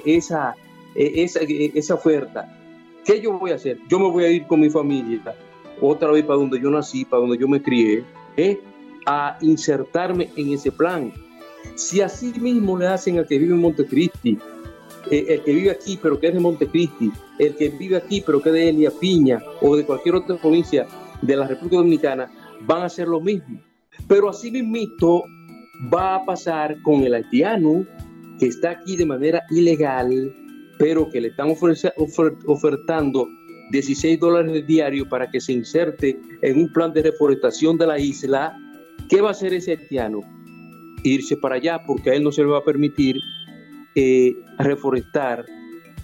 esa, esa, esa oferta, ¿qué yo voy a hacer? Yo me voy a ir con mi familia otra vez para donde yo nací, para donde yo me crié, ¿eh? a insertarme en ese plan. Si así mismo le hacen al que vive en Montecristi, eh, el que vive aquí pero que es de Montecristi, el que vive aquí pero que es de Elia Piña o de cualquier otra provincia de la República Dominicana, van a hacer lo mismo. Pero así mismo va a pasar con el haitiano que está aquí de manera ilegal, pero que le están ofertando 16 dólares diario para que se inserte en un plan de reforestación de la isla, ¿qué va a hacer ese haitiano? Irse para allá porque a él no se le va a permitir eh, reforestar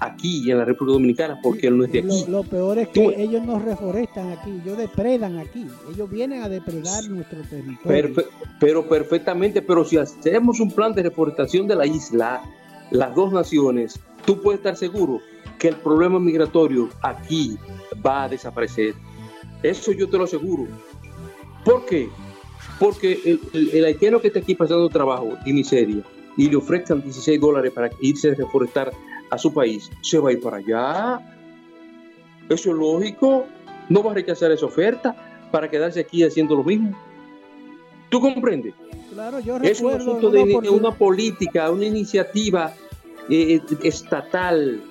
aquí en la República Dominicana porque él no es de aquí. Lo, peor es que ellos no reforestan aquí, ellos depredan aquí, ellos vienen a depredar nuestro territorio. pero perfectamente, pero si hacemos un plan de reforestación de la isla, las dos naciones, tú puedes estar seguro que el problema migratorio aquí va a desaparecer. Eso yo te lo aseguro. ¿Por qué? Porque el, haitiano que está aquí pasando trabajo y miseria y le ofrezcan 16 dólares para irse a reforestar a su país, se va a ir para allá. Eso es lógico. No va a rechazar esa oferta para quedarse aquí haciendo lo mismo. ¿Tú comprendes? Claro, yo. Es un asunto de, una política, una iniciativa eh, estatal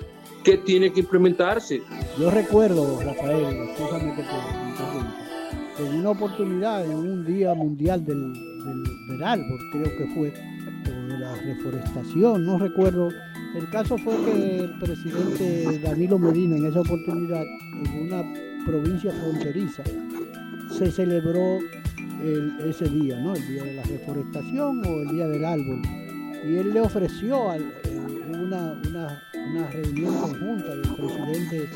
que tiene que implementarse. Yo recuerdo, Rafael, que en una oportunidad, en un día mundial del, del, árbol, creo que fue, o de la reforestación, no recuerdo. El caso fue que el presidente Danilo Medina, en esa oportunidad, en una provincia fronteriza, se celebró ese día, ¿no? El día de la reforestación o el día del árbol. Y él le ofreció al, una, una una reunión conjunta del presidente,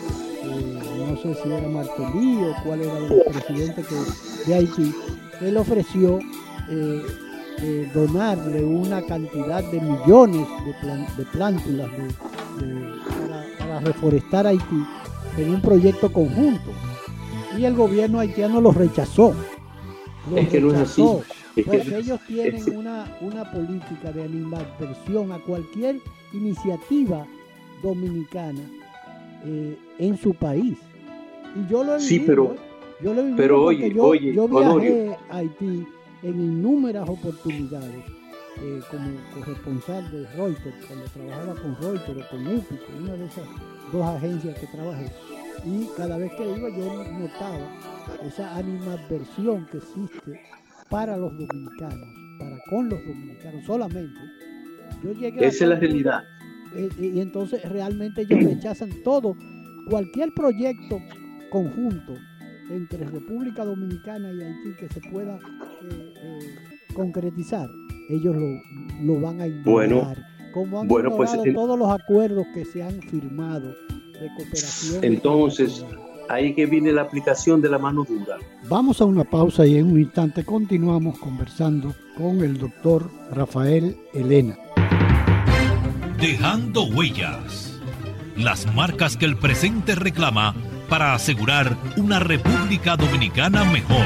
eh, no sé si era Martelly o cuál era el presidente de Haití, él ofreció eh, eh, donarle una cantidad de millones de, de plántulas para, reforestar Haití en un proyecto conjunto. Y el gobierno haitiano lo rechazó. es que no es así. Porque ellos tienen una, una política de animadversión a cualquier iniciativa dominicana eh, en su país. Y yo lo he sí, pero, yo lo he pero oye, yo, oye, yo viajé a Haití en innumerables oportunidades eh, como corresponsal de Reuters, cuando trabajaba con Reuters o con UPI, una de esas dos agencias que trabajé. Y cada vez que iba yo notaba esa animadversión que existe para los dominicanos, para con los dominicanos solamente. Yo llegué Esa es la realidad. Y entonces realmente ellos rechazan todo, cualquier proyecto conjunto entre República Dominicana y Haití que se pueda eh, concretizar, ellos lo, van a ignorar. como han bueno, pues, todos los acuerdos que se han firmado de cooperación. Entonces, ahí que viene la aplicación de la mano dura. Vamos a una pausa y en un instante continuamos conversando con el doctor Rafael Elena. Dejando huellas. Las marcas que el presente reclama para asegurar una República Dominicana mejor,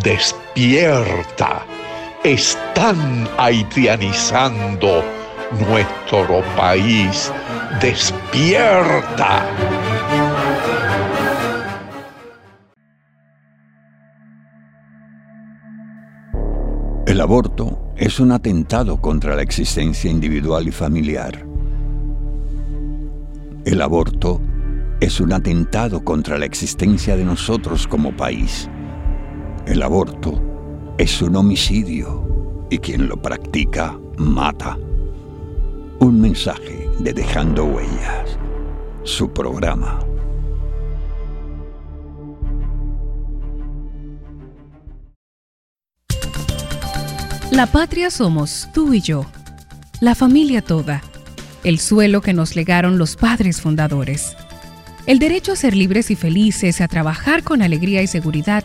despierta. Están haitianizando nuestro país. Despierta. El aborto es un atentado contra la existencia individual y familiar. El aborto es un atentado contra la existencia de nosotros como país. El aborto es un homicidio y quien lo practica mata. Un mensaje de Dejando Huellas, su programa. La patria somos tú y yo, la familia toda, el suelo que nos legaron los padres fundadores el derecho a ser libres y felices, a trabajar con alegría y seguridad,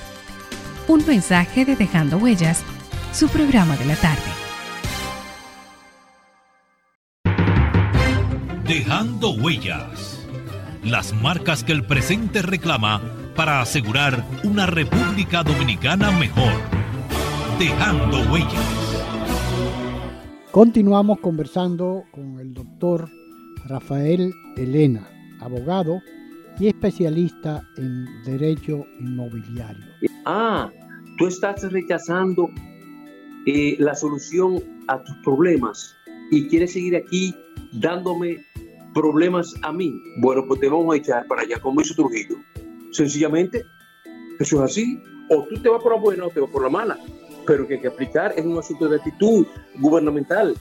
Un mensaje de Dejando Huellas, su programa de la tarde. Dejando Huellas, las marcas que el presente reclama para asegurar una República Dominicana mejor. Dejando Huellas. Continuamos conversando con el doctor Rafael Elena abogado y especialista en derecho inmobiliario. Ah, tú estás rechazando eh, la solución a tus problemas y quieres seguir aquí dándome problemas a mí. Bueno, pues te vamos a echar para allá, como hizo Trujillo. Sencillamente, eso es así. O tú te vas por la buena o te vas por la mala. Pero que hay que aplicar es un asunto de actitud gubernamental.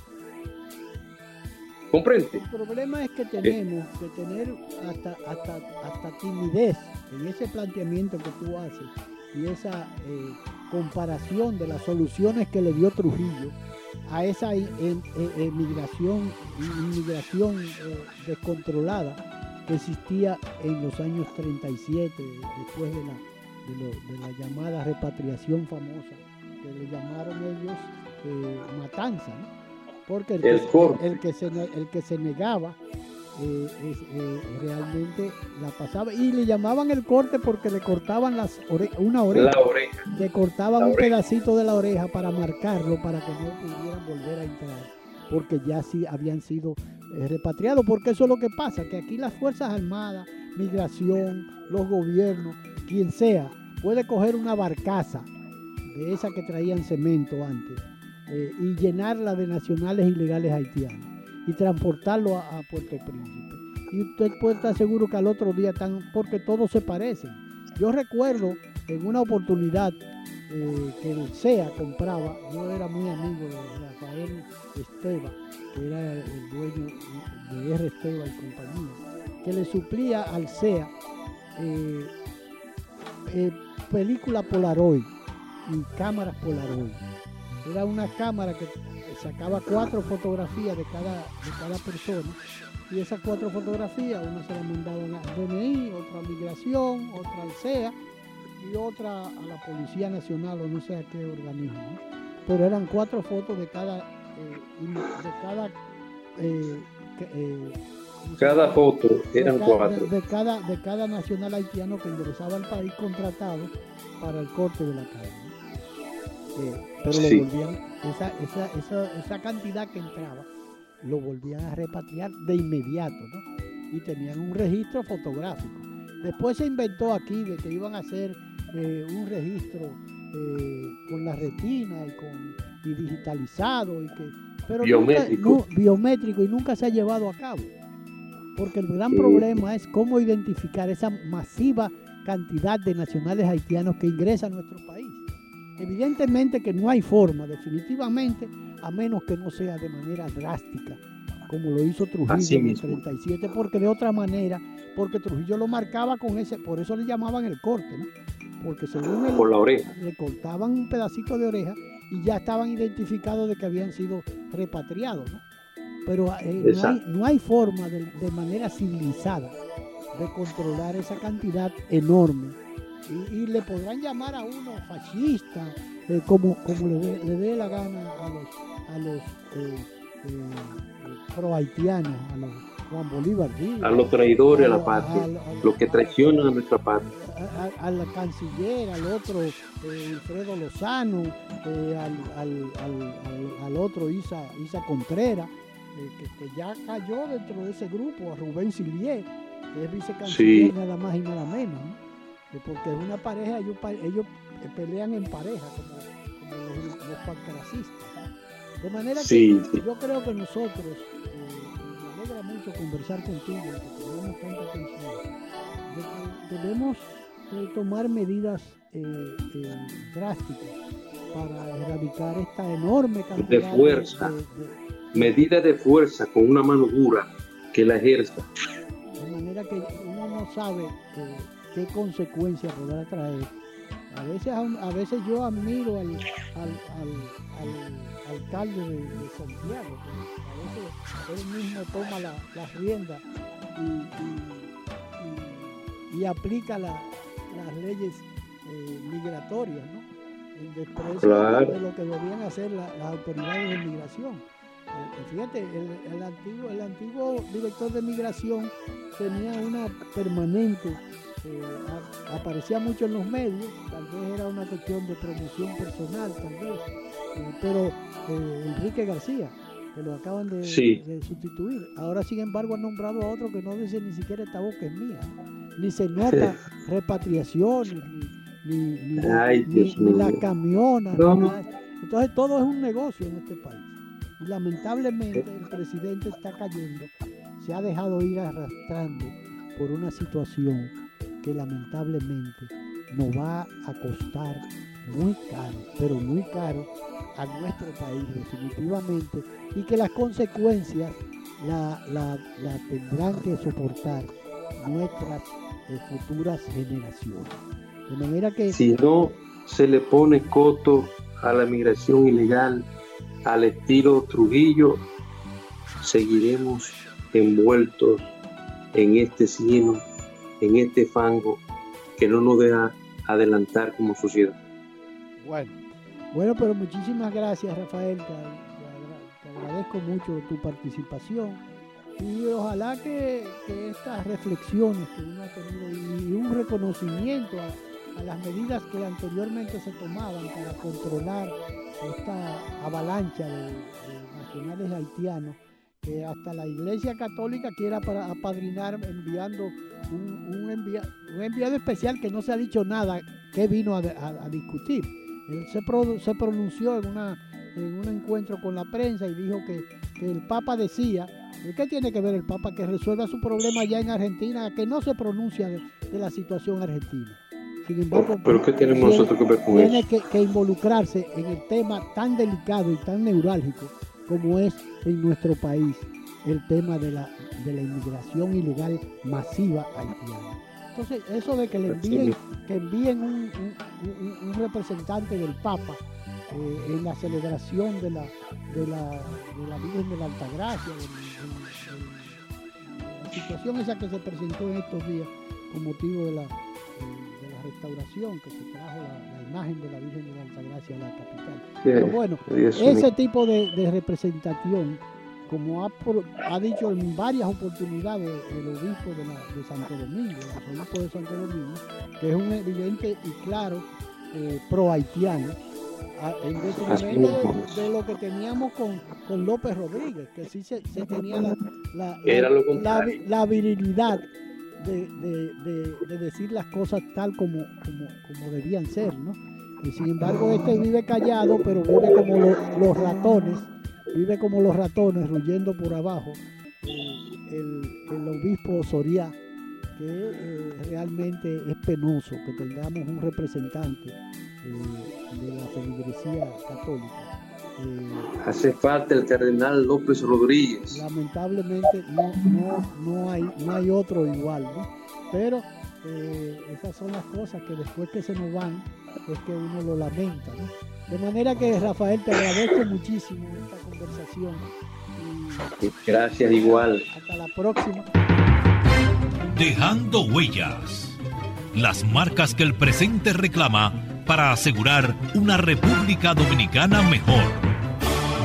¿Comprende? El problema es que tenemos que tener hasta, hasta, hasta timidez en ese planteamiento que tú haces y esa eh, comparación de las soluciones que le dio Trujillo a esa emigración, inmigración eh, descontrolada que existía en los años 37, después de la, de, la llamada repatriación famosa, que le llamaron ellos eh, matanza, ¿no? porque el, que, se, el que se negaba eh, eh, realmente la pasaba y le llamaban el corte porque le cortaban las una oreja, le cortaban un pedacito de la oreja para marcarlo para que no pudieran volver a entrar porque ya sí habían sido eh, repatriados porque eso es lo que pasa que aquí las fuerzas armadas migración los gobiernos quien sea puede coger una barcaza de esa que traían cemento antes y llenarla de nacionales ilegales haitianos y transportarlo a, Puerto Príncipe. Y usted puede estar seguro que al otro día están, porque todos se parecen. Yo recuerdo en una oportunidad eh, que el SEA compraba, yo era muy amigo de Rafael Esteba, que era el dueño de R. Esteba y compañía, que le suplía al SEA eh, eh, película Polaroid y cámaras Polaroid. Era una cámara que sacaba cuatro fotografías de cada, de cada persona y esas cuatro fotografías, una se la mandaban a DNI, otra a Migración, otra al CEA y otra a la Policía Nacional o no sé a qué organismo. Pero eran cuatro fotos de cada, eh, de cada eh, eh, cada foto eran cuatro. De, cada, de cada nacional haitiano que ingresaba al país contratado para el corte de la pero lo volvían, esa, esa, esa, esa, cantidad que entraba, lo volvían a repatriar de inmediato, ¿no? Y tenían un registro fotográfico. Después se inventó aquí de que iban a hacer eh, un registro eh, con la retina y, con, y digitalizado y que pero biométrico. biométrico y nunca se ha llevado a cabo. Porque el gran problema es cómo identificar esa masiva cantidad de nacionales haitianos que ingresan a nuestro país. Evidentemente que no hay forma, definitivamente, a menos que no sea de manera drástica, como lo hizo Trujillo en el 37, porque de otra manera, porque Trujillo lo marcaba con ese, por eso le llamaban el corte, ¿no? Porque según él, por la oreja. le cortaban un pedacito de oreja y ya estaban identificados de que habían sido repatriados, ¿no? Pero eh, no, hay, no, hay, forma de, de manera civilizada de controlar esa cantidad enorme y, le podrán llamar a uno fascista, eh, como, como le, dé la gana a los, a los eh, eh, haitianos, a los Juan Bolívar a los traidores a, la patria, los que traicionan a nuestra patria. Al canciller, al otro Alfredo Lozano, al, al, otro Isa, Isa Contreras, que, ya cayó dentro de ese grupo, a Rubén Silier, que es vicecanciller nada más y nada menos porque es una pareja, ellos, ellos pelean en pareja, como, los, los De manera que yo creo que nosotros, eh, me alegra mucho conversar contigo, porque tenemos tanta atención, debemos eh, tomar medidas eh, drásticas para erradicar esta enorme cantidad de fuerza, medidas de fuerza con una mano dura que la ejerza. De manera que uno no sabe qué consecuencias podrá traer. A veces, a veces yo admiro al, alcalde de, Santiago, a veces él mismo toma las riendas y, aplica las leyes eh, migratorias, ¿no? En desprecio de lo que debían hacer las autoridades de migración. Eh, fíjate, el, antiguo, el antiguo director de migración tenía una permanente eh, aparecía mucho en los medios, tal vez era una cuestión de promoción personal, tal vez, eh, pero eh, Enrique García, que lo acaban de, sustituir, ahora sin embargo han nombrado a otro que no dice ni siquiera esta boca es mía, ni se nota repatriación, ni, ni, la camiona, entonces todo es un negocio en este país. Y lamentablemente el presidente está cayendo, se ha dejado ir arrastrando por una situación que lamentablemente nos va a costar muy caro, pero muy caro a nuestro país definitivamente y que las consecuencias la, tendrán que soportar nuestras eh, futuras generaciones. De manera que... Si no se le pone coto a la migración ilegal al estilo Trujillo, seguiremos envueltos en este cielo en este fango que no nos deja adelantar como sociedad. Bueno, bueno, pero muchísimas gracias Rafael, te, agradezco mucho tu participación Y ojalá que, estas reflexiones que uno ha tenido y un reconocimiento a, las medidas que anteriormente se tomaban para controlar esta avalancha de, nacionales haitianos, que hasta la Iglesia Católica quiera para apadrinar enviando un, enviado especial que no se ha dicho nada que vino a, discutir. Él se, se pronunció en, una, en un encuentro con la prensa y dijo que, que el Papa decía ¿Qué tiene que ver el Papa que resuelva su problema allá en Argentina, que no se pronuncia de, la situación argentina? Sin embargo, ¿Pero qué tenemos tiene, nosotros que ver con tiene que, involucrarse en el tema tan delicado y tan neurálgico como es en nuestro país el tema de la, de la inmigración ilegal masiva haitiana. Entonces, eso de que le envíen, que envíen un, un representante del Papa eh, en la celebración de la, de la, de la Virgen de la Altagracia, la situación esa que se presentó en estos días con motivo de la, de la restauración que se trajo la, imagen de la Virgen de la Altagracia a la capital. Pero bueno, ese tipo de, representación, como ha, ha, dicho en varias oportunidades el obispo de, de Santo Domingo, el obispo de Santo Domingo, que es un evidente y claro eh, pro haitiano, en detrimento de, lo que teníamos con, con, López Rodríguez, que sí se, tenía la, la, la, virilidad de, de, decir las cosas tal como, como, debían ser, ¿no? Y sin embargo este vive callado, pero vive como los ratones, vive como los ratones, ruyendo por abajo. El, el obispo Soria, que eh, realmente es penoso que tengamos un representante eh, de la feligresía católica. Eh, Hace falta el cardenal López Rodríguez. Lamentablemente no, no, hay, no hay otro igual, ¿no? pero eh, esas son las cosas que después que se nos van es que uno lo lamenta. ¿no? De manera que Rafael te agradezco muchísimo esta conversación. Gracias igual. Hasta la próxima. Dejando huellas. Las marcas que el presente reclama para asegurar una República Dominicana mejor.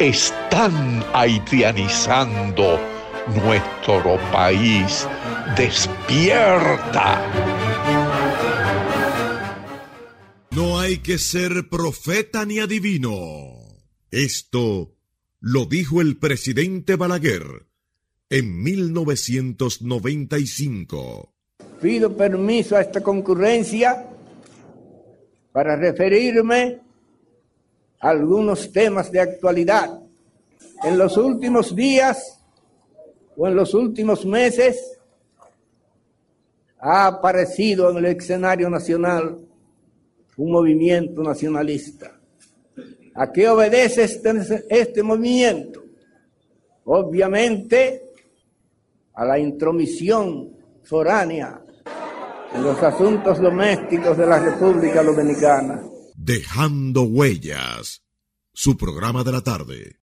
están haitianizando nuestro país, despierta. No hay que ser profeta ni adivino. Esto lo dijo el presidente Balaguer en 1995. Pido permiso a esta concurrencia para referirme algunos temas de actualidad. En los últimos días o en los últimos meses ha aparecido en el escenario nacional un movimiento nacionalista. ¿A qué obedece este, este movimiento? Obviamente a la intromisión foránea en los asuntos domésticos de la República Dominicana. Dejando Huellas, su programa de la tarde.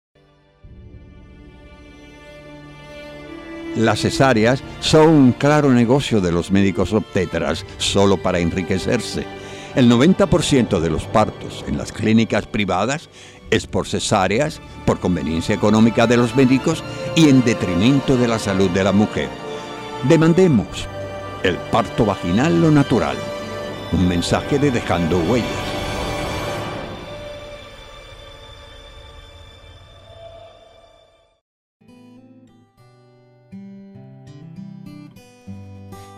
Las cesáreas son un claro negocio de los médicos obstetras solo para enriquecerse. El 90% de los partos en las clínicas privadas es por cesáreas, por conveniencia económica de los médicos y en detrimento de la salud de la mujer. Demandemos el parto vaginal lo natural. Un mensaje de Dejando Huellas.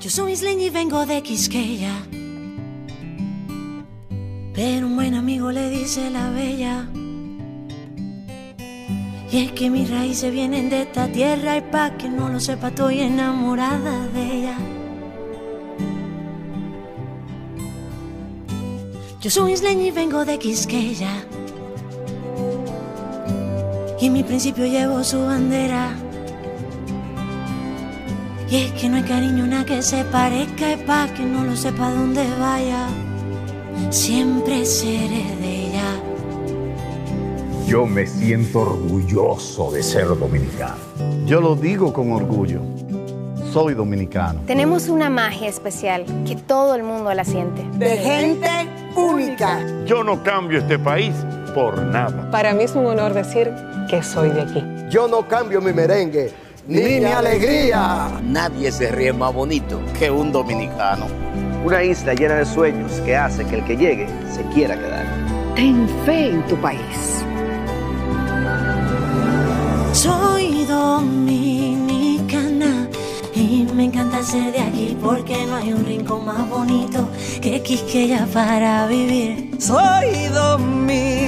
Yo soy isleña y vengo de Quisqueya. Pero un buen amigo le dice la bella. Y es que mis raíces vienen de esta tierra y pa' que no lo sepa estoy enamorada de ella. Yo soy isleña y vengo de Quisqueya. Y en mi principio llevo su bandera Y es que no hay cariño una que se parezca y pa' que no lo sepa dónde vaya. Siempre seré de ella. Yo me siento orgulloso de ser dominicano. Yo lo digo con orgullo. Soy dominicano. Tenemos una magia especial que todo el mundo la siente. De gente única. Yo no cambio este país por nada. Para mí es un honor decir que soy de aquí. Yo no cambio mi merengue ni, mi alegría. Nadie se ríe más bonito que un dominicano. Una isla llena de sueños que hace que el que llegue se quiera quedar. Ten fe en tu país. Soy dominicana y me encanta ser de aquí porque no hay un rincón más bonito que Quisqueya para vivir. Soy dominicana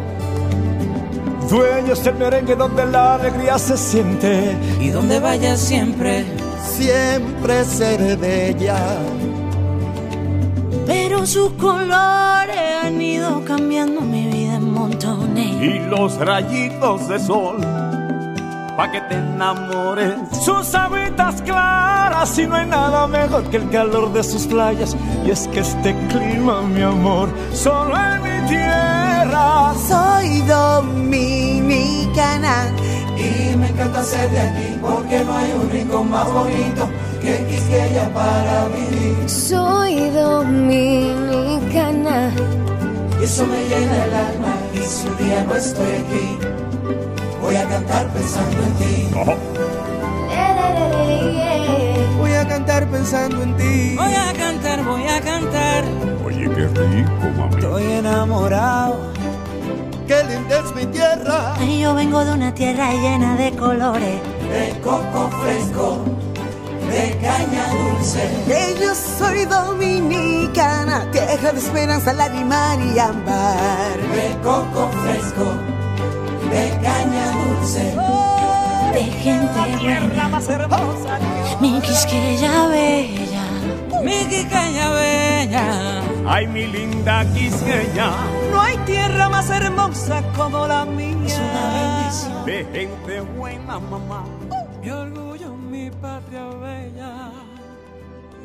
Dueño es el merengue donde la alegría se siente y donde vaya siempre, siempre seré bella. Pero sus colores han ido cambiando mi vida en montones. Y los rayitos de sol, pa' que te enamores. Sus aguitas claras y no hay nada mejor que el calor de sus playas. Y es que este clima, mi amor, solo en mi tierra. Soy dominicana y me encanta ser de aquí porque no hay un rincón más bonito que Quisqueya para vivir. Soy dominicana y eso me llena el alma y si un día no estoy aquí voy a cantar pensando en ti. Voy a cantar pensando en ti. Voy a cantar, voy a cantar. Oye, qué rico, mami. Estoy enamorado. Qué linda es mi tierra. Ay, yo vengo de una tierra llena de colores. De coco fresco, de caña dulce. Que yo soy dominicana, tierra de esperanza, lágrima y ámbar. De coco fresco, de caña dulce. de gente tierra más hermosa. Mi Quisqueya bella. Mi Quisqueya bella. Ay, mi linda Quisqueya. Hay tierra más hermosa como la mía. Es una bendición. De gente buena, mamá. Mi orgullo, mi patria bella.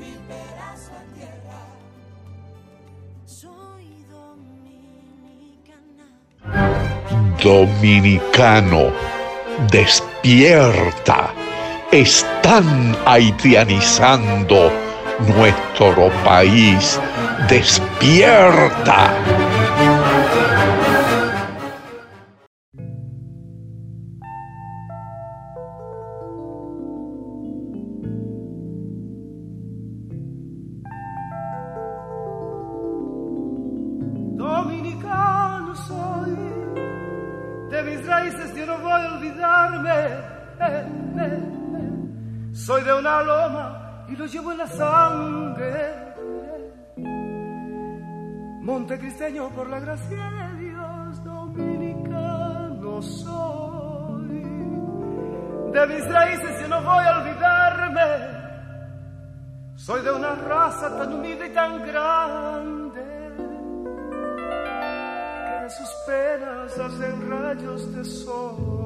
Mi pedazo de tierra. Soy dominicana. Dominicano, despierta. Están haitianizando nuestro país. Despierta. Llevo en la sangre. Montecristeño por la gracia de Dios, dominicano soy. De mis raíces yo no voy a olvidarme. Soy de una raza tan humilde y tan grande que sus penas hacen rayos de sol.